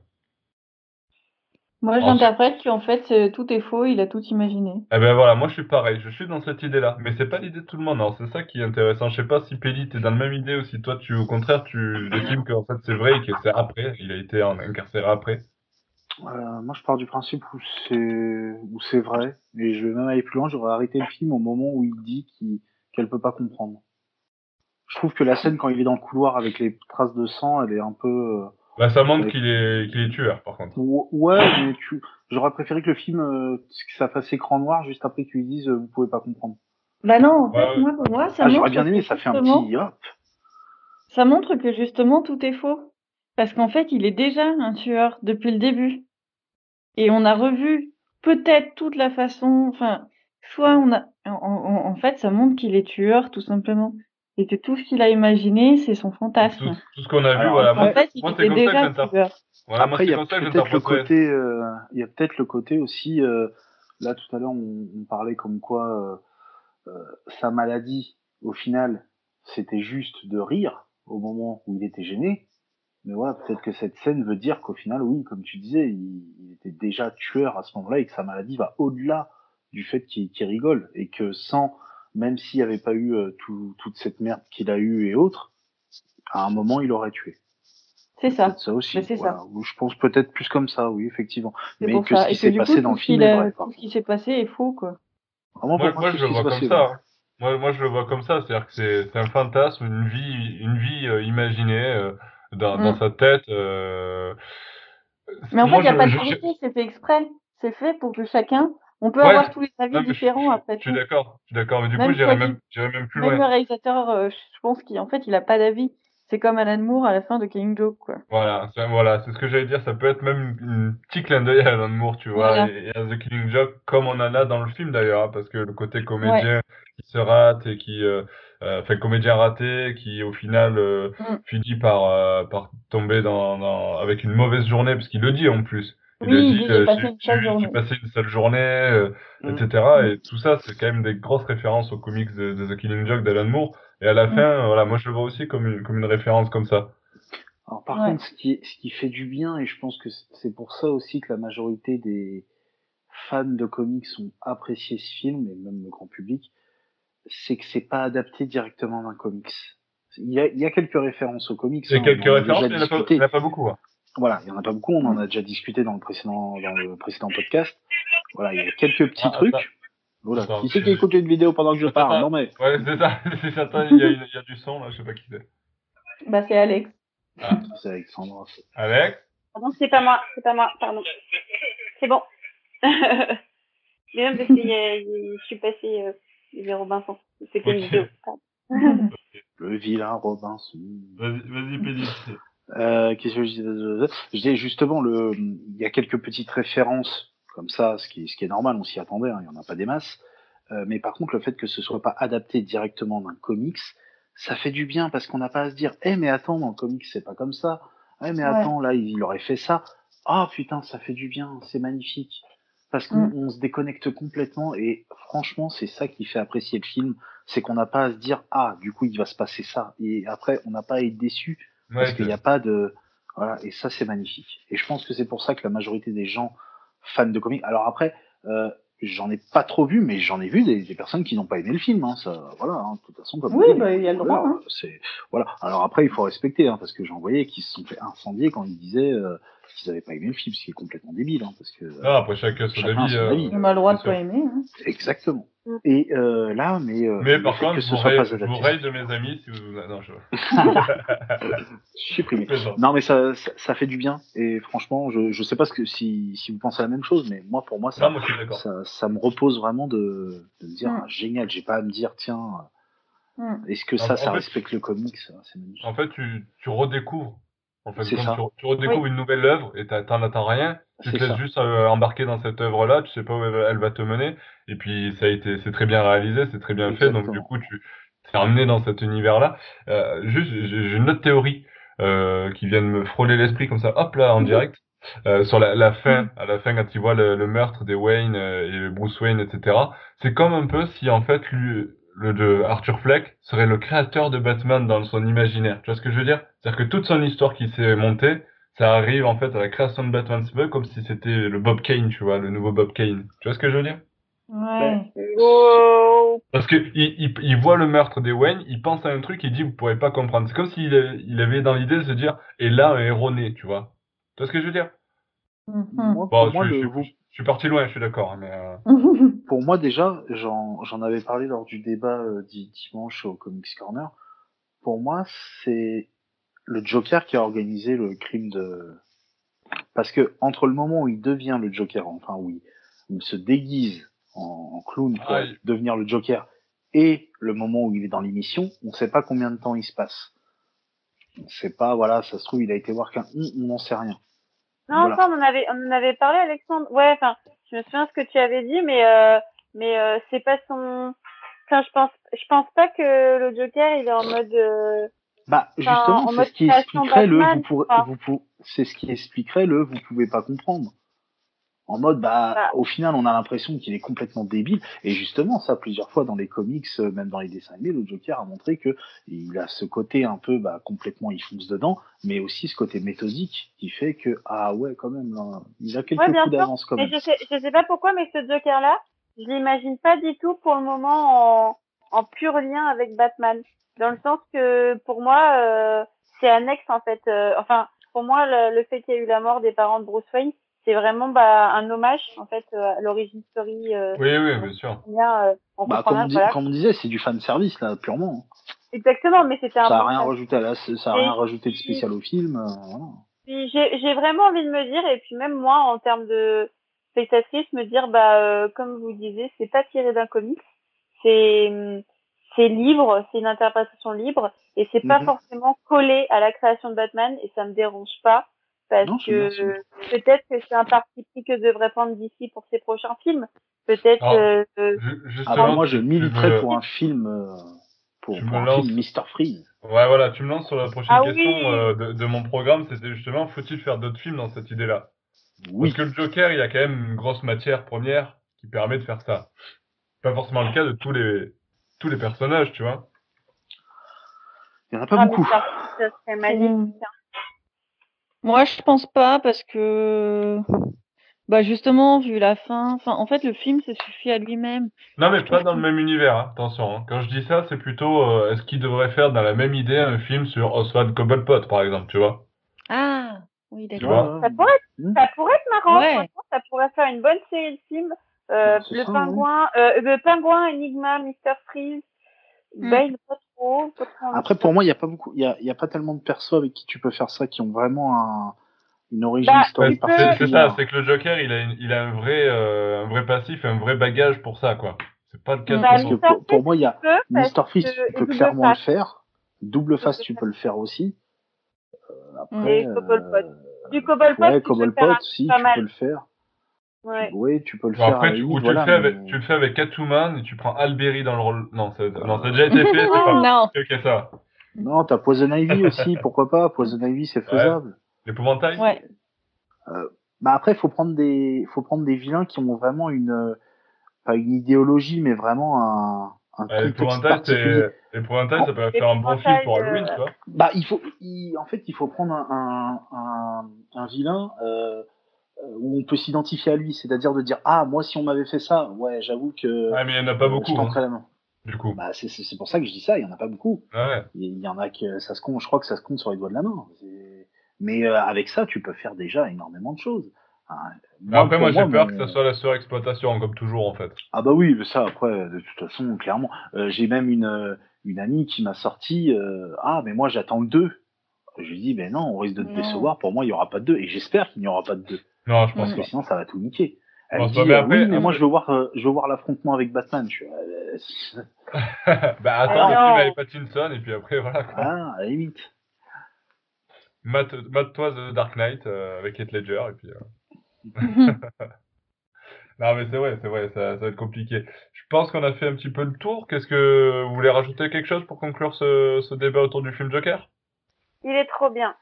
Moi, j'interprète qu'en fait, c'est- tout est faux, il a tout imaginé. Eh ben voilà, moi je suis pareil, je suis dans cette idée-là, mais c'est pas l'idée de tout le monde, alors c'est ça qui est intéressant. Je sais pas si Pelli t'es dans la même idée ou si toi tu au contraire tu estimes qu'en fait c'est vrai et que c'est après, il a été en- incarcéré après. Euh, moi, je pars du principe où c'est où c'est vrai, et je vais même aller plus loin. J'aurais arrêté le film au moment où il dit qu'elle peut pas comprendre. Je trouve que la scène quand il est dans le couloir avec les traces de sang, elle est un peu. Bah ça montre qu'il est qu'il est tueur par contre. ou- Ouais, mais tu. J'aurais préféré que le film, euh, que ça fasse écran noir juste après qu'ils disent euh, vous pouvez pas comprendre. Bah non, en fait, Ouais, moi, pour moi, ça Ah, montre j'aurais bien que aimé, ça fait un justement- petit hop. Ça montre que justement tout est faux. Parce qu'en fait, il est déjà un tueur depuis le début. Et on a revu peut-être toute la façon, enfin, soit on a, en, en- en fait, ça montre qu'il est tueur, tout simplement. Et que tout ce qu'il a imaginé, c'est son fantasme. tout ce qu'on a vu, Alors, voilà. En fait, il moi, c'est était comme ça que déjà j'interprète. tueur. Voilà, moi Après, il c'est y a comme peut-être le côté, euh, il y a peut-être le côté aussi. euh, là, tout à l'heure, on, on parlait comme quoi euh, euh, sa maladie, au final, c'était juste de rire au moment où il était gêné. Mais voilà, peut-être que cette scène veut dire qu'au final, oui, comme tu disais, il, il était déjà tueur à ce moment-là et que sa maladie va au-delà du fait qu'il qu'il rigole et que sans, même s'il n'y avait pas eu euh, tout- toute cette merde qu'il a eue et autres, à un moment, il aurait tué. C'est ça. Ça aussi. C'est voilà. Je pense peut-être plus comme ça, oui, effectivement. Mais que ça. ce qui s'est passé coup, dans le film est vrai. tout ce qui s'est passé est faux, quoi. Vraiment, Moi, pour moi, tout je le vois comme passé, ça. hein. Moi, moi, je le vois comme ça. C'est-à-dire que c'est un fantasme, une vie, une vie euh, imaginée euh, dans, dans Mm. sa tête. euh, Mais en moi, fait, il n'y a je- pas de je- vérité, c'est fait exprès. C'est fait pour que chacun, on peut Ouais, avoir tous les avis non, différents je, après je suis d'accord. Je suis d'accord. Mais du Même coup, j'irais toi même, qui- j'irais même plus Même le loin. réalisateur, euh, je pense qu'en fait, il a pas d'avis. C'est comme Alan Moore à la fin de Killing Joke, quoi. Voilà, c'est voilà, ce que j'allais dire. Ça peut être même une petit clin d'œil à Alan Moore, tu vois, Voilà. et, et à The Killing Joke, comme on en a dans le film d'ailleurs, hein, parce que le côté comédien qui se rate et qui, euh, euh, enfin comédien raté, qui au final euh, Mm. finit par euh, par tomber dans, dans avec une mauvaise journée, parce qu'il le dit en plus. Il Oui, a il dit, dit, j'ai passé j'ai une sale j'ai- journée. j'ai passé une sale journée, euh, Mm. etc. Et tout ça, c'est quand même des grosses références aux comics de, de The Killing Joke d'Alan Moore. Et à la Mm. fin, voilà, moi je le vois aussi comme une comme une référence comme ça. Alors, par Ouais. contre, ce qui, ce qui fait du bien, et je pense que c'est pour ça aussi que la majorité des fans de comics ont apprécié ce film, et même le grand public, c'est que c'est pas adapté directement d'un comics. Il y, a, il y a quelques références aux comics. Hein, quelques on en a références, il en a pas- discuté. il n'y en a pas beaucoup. hein. Voilà, il y en a pas beaucoup, on en a déjà discuté dans le précédent, dans le précédent podcast. Voilà, il y a quelques petits Ah, trucs. Voilà. Attends, qui c'est qui écoute une vidéo pendant que je parle? Non mais. Ouais, c'est ça, c'est certain, il y, a, il y a du son là, je sais pas qui c'est. Bah, c'est Alex. C'est Alexandre. c'est- Alex? Pardon, c'est pas moi, c'est pas moi, pardon. C'est bon. Mais même parce que y a- y- je suis passée euh, vers Robinson. C'était une Ok. vidéo? Le vilain Robinson. Vas-y, vas-y, Pédis. Euh, Qu'est-ce que je disais Je disais justement, le, il y a quelques petites références comme ça, ce qui, ce qui est normal, on s'y attendait, hein, il n'y en a pas des masses. Euh, mais par contre, le fait que ce soit pas adapté directement d'un comics, ça fait du bien parce qu'on n'a pas à se dire, eh mais attends, dans le comics c'est pas comme ça. Eh mais Ouais. attends, là il aurait fait ça. Ah putain, ça fait du bien, c'est magnifique. Parce qu'on Mm. se déconnecte complètement et franchement, c'est ça qui fait apprécier le film, c'est qu'on n'a pas à se dire, ah du coup il va se passer ça. Et après, on n'a pas à être déçu parce qu'il n'y a pas de voilà et ça c'est magnifique et je pense que c'est pour ça que la majorité des gens fans de comics alors après euh, j'en ai pas trop vu mais j'en ai vu des, des personnes qui n'ont pas aimé le film hein, ça voilà hein, de toute façon comme Oui, bah, il y a le droit, voilà, hein. c'est voilà alors après il faut respecter hein, parce que j'en voyais qui se sont fait incendier quand ils disaient euh, qu'ils n'avaient pas aimé le film ce qui est complètement débile hein, parce que non, après chacun son avis. On a le droit de pas aimer. Hein. exactement Et euh, là, mais, euh, Mais par contre, que je ce vous, soit pas adapté, de mes amis si vous. Non, je. supprimé. Non, mais ça, ça, ça fait du bien. Et franchement, je, je sais pas ce que, si, si vous pensez la même chose, mais moi, pour moi, ça, Non, moi ça, ça me repose vraiment de, de me dire, Mm. ah, génial, j'ai pas à me dire, tiens, Mm. est-ce que ça, en ça fait- respecte le comics? C'est magnifique. En fait, tu, tu redécouvres. En fait, comme tu, tu redécouvres une nouvelle œuvre et t'en attends rien. Tu te laisses ça. juste euh, embarquer dans cette œuvre-là, tu sais pas où elle, va- elle va te mener. Et puis, ça a été, c'est très bien réalisé, c'est très bien fait. Donc, du coup, tu t'es emmené dans cet univers-là. Euh, juste, j'ai une autre théorie euh, qui vient de me frôler l'esprit comme ça, hop là, en Mhm. direct. Euh, sur la, la fin, Mhm. à la fin, quand tu vois le, le meurtre des Wayne euh, et Bruce Wayne, etc. C'est comme un peu si, en fait, lui, le de Arthur Fleck serait le créateur de Batman dans son imaginaire. Tu vois ce que je veux dire? C'est-à-dire que toute son histoire qui s'est montée, ça arrive en fait à la création de Batman. C'est comme si c'était le Bob Kane, tu vois, le nouveau Bob Kane. Tu vois ce que je veux dire? Ouais. Parce que il, il, il voit le meurtre des Wayne, il pense à un truc, il dit vous pourrez pas comprendre. C'est comme s'il a- il avait dans l'idée de se dire et là un héros né, tu vois. Tu vois ce que je veux dire? Mhm. Moi, Bon, je, moi, le, je suis parti loin, je suis d'accord, mais euh, pour moi, déjà, j'en j'en avais parlé lors du débat euh, di- dimanche au Comics Corner. Pour moi, c'est le Joker qui a organisé le crime de. Parce que entre le moment où il devient le Joker, enfin où il, où il se déguise en, en clown pour Ah, il- devenir le Joker, et le moment où il est dans l'émission, on ne sait pas combien de temps il se passe. On sait pas, voilà, ça se trouve, il a été voir qu'un on, on n'en sait rien. Non, Voilà. ça, on en avait, on en avait parlé, Alexandre. Ouais, enfin, je me souviens ce que tu avais dit, mais euh, mais euh, c'est pas son. Enfin, je pense, je pense pas que le Joker, il est en mode. euh, Bah justement, en c'est ce qui expliquerait le vous quoi. vous pour- c'est ce qui expliquerait le vous pouvez pas comprendre. En mode bah Bah. au final on a l'impression qu'il est complètement débile et justement ça plusieurs fois dans les comics euh, même dans les dessins animés le Joker a montré que il a ce côté un peu bah complètement il fonce dedans mais aussi ce côté méthodique qui fait que ah ouais quand même là, il a quelques Ouais, coups d'avance quand même. je sais, je sais pas pourquoi, mais ce Joker-là, je l'imagine pas du tout pour le moment en, en pur lien avec Batman. Dans le sens que, pour moi, euh, c'est annexe, en fait. euh, enfin, pour moi, le, le fait qu'il y ait eu la mort des parents de Bruce Wayne, c'est vraiment bah, un hommage, en fait, euh, à l'origine story. Euh, oui, oui, bien sûr. bien, euh, Bah comme on, dit- voilà. comme on disait c'est du fan service là purement. Exactement, mais c'était un Ça a bon rien rajouté à la, ça a rien rajouté de spécial au film. euh, voilà. J'ai vraiment envie de me dire, et puis même moi, en termes de spectatrice, me dire, bah, euh, comme vous disiez, c'est pas tiré d'un comics, c'est c'est libre, c'est une interprétation libre, et c'est pas Mhm. forcément collé à la création de Batman, et ça me dérange pas, parce Non, que peut-être que c'est un parti pris que devrait prendre d'ici pour ses prochains films. Peut-être Alors, euh, Ah bah, moi je militerais pour un film euh, pour, un lances- film Mister Freeze. Ouais, voilà, tu me lances sur la prochaine Ah question oui. euh, de, de mon programme, c'était justement, faut-il faire d'autres films dans cette idée-là? Oui. Parce que le Joker, il y a quand même une grosse matière première qui permet de faire ça. Pas forcément le cas de tous les tous les personnages, tu vois. Il y en a pas ah, beaucoup. ça, ça serait magnifique. Hein. Moi, je pense pas parce que, bah justement, vu la fin, enfin, en fait, le film se suffit à lui-même. Non, mais Je pas dans le même univers, hein, attention. hein. Quand je dis ça, c'est plutôt, euh, est-ce qu'il devrait faire dans la même idée un film sur Oswald Cobblepot, par exemple, tu vois? Ah, oui, Tu d'accord. vois? Ça pourrait être, Hmm. ça pourrait être marrant, Ouais. franchement, ça pourrait faire une bonne série de films. Euh, Bah, c'est le ça, pingouin, euh, le pingouin, Enigma, Mr. Freeze, pas trop, envie Après pour moi il y a pas beaucoup, il y a, il y a pas tellement de persos avec qui tu peux faire ça qui ont vraiment un, une origin Bah, story peux- c'est particulière. ça, c'est que le Joker, il a, une- il a un vrai, euh, un vrai passif, et un vrai bagage pour ça, quoi. C'est pas le cas de Bah, Parce que pour, pour moi il y a Mister Freeze, que- tu peux double clairement face. le faire. Double face, tu peux le faire aussi. Euh, après, Et Cobblepot. euh, Du Cobblepot, ouais, tu peux le Cobblepot pas tu mal. peux le faire. Ouais. Oui, tu peux le Bon, faire. après, tu, ou tu, voilà, le fais avec, tu le fais avec Catwoman et tu prends Alberi dans le rôle. Non, ça, non, ça a déjà été fait, c'est pas Non. ok, ça. Non, t'as Poison Ivy aussi, pourquoi pas? Poison Ivy, c'est faisable. L'épouvantail Ouais. Bah après, faut prendre des, faut prendre des vilains qui ont vraiment une, euh, pas une idéologie, mais vraiment un, un Ouais, contexte L'épouvantail, ça peut faire un bon film pour Halloween, tu vois. Bah, il faut, il- en fait, il faut prendre un, un, un, un vilain euh, euh, où on peut s'identifier à lui, c'est-à-dire de dire ah moi si on m'avait fait ça, ouais, j'avoue que Ouais, mais il y en a pas beaucoup, je hein, la main. du coup. Bah c'est c'est c'est pour ça que je dis ça, il y en a pas beaucoup. Ouais. Il y en a que ça se compte, je crois que ça se compte sur les doigts de la main. C'est- Mais euh, avec ça, tu peux faire déjà énormément de choses. Mais après, moi, j'ai peur que ça soit la surexploitation, comme toujours, en fait. Ah bah oui, mais ça après, de toute façon, clairement. Euh, j'ai même une, euh, une amie qui m'a sorti euh, Ah, mais moi j'attends le 2. Je lui dis, ben non, on risque de te décevoir. Pour moi, il n'y aura pas de 2. Et j'espère qu'il n'y aura pas de 2. Non, je pense Parce que pas. sinon, ça va tout niquer. Elle Bon, me c'est dit, pas- mais euh, après- oui, mais moi je veux voir, euh, je veux voir l'affrontement avec Batman. Je suis, euh, bah, attends Alors- le film avec Pattinson, et puis après, voilà. quoi. ah, à la limite. Mate- Mate-toi The Dark Knight euh, avec Heath Ledger, et puis. euh, Non, mais c'est vrai, c'est vrai, ça, ça va être compliqué. Je pense qu'on a fait un petit peu le tour. Qu'est-ce que vous voulez rajouter quelque chose pour conclure ce, ce débat autour du film Joker? Il est trop bien.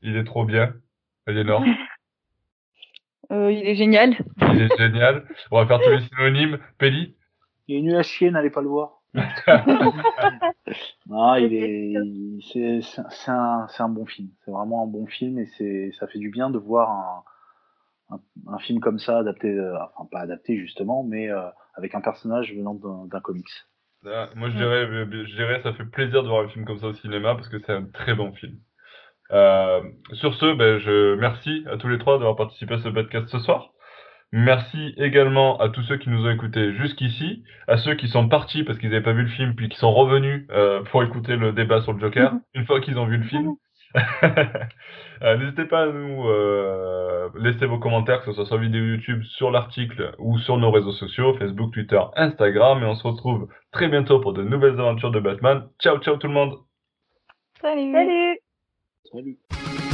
Il est trop bien. Aliénor, Euh, il est génial. il est génial. On va faire tous les synonymes. Pelli Il est nul à chier, n'allez pas le voir. non, il est, c'est, un, c'est un bon film. C'est vraiment un bon film et c'est, ça fait du bien de voir un, un, un film comme ça adapté, euh, enfin pas adapté justement, mais euh, avec un personnage venant d'un, comics. Ah, Moi, je dirais, je dirais, ça fait plaisir de voir un film comme ça au cinéma parce que c'est un très bon film. Euh, sur ce, ben, je merci à tous les trois d'avoir participé à ce podcast ce soir. Merci également à tous ceux qui nous ont écoutés jusqu'ici, à ceux qui sont partis parce qu'ils n'avaient pas vu le film puis qui sont revenus euh, pour écouter le débat sur le Joker une fois qu'ils ont vu le film. Euh, N'hésitez pas à nous euh, laisser vos commentaires, que ce soit sur vidéo YouTube, sur l'article ou sur nos réseaux sociaux, Facebook, Twitter, Instagram. Et on se retrouve très bientôt pour de nouvelles aventures de Batman. Ciao, ciao tout le monde Salut. Salut Salut.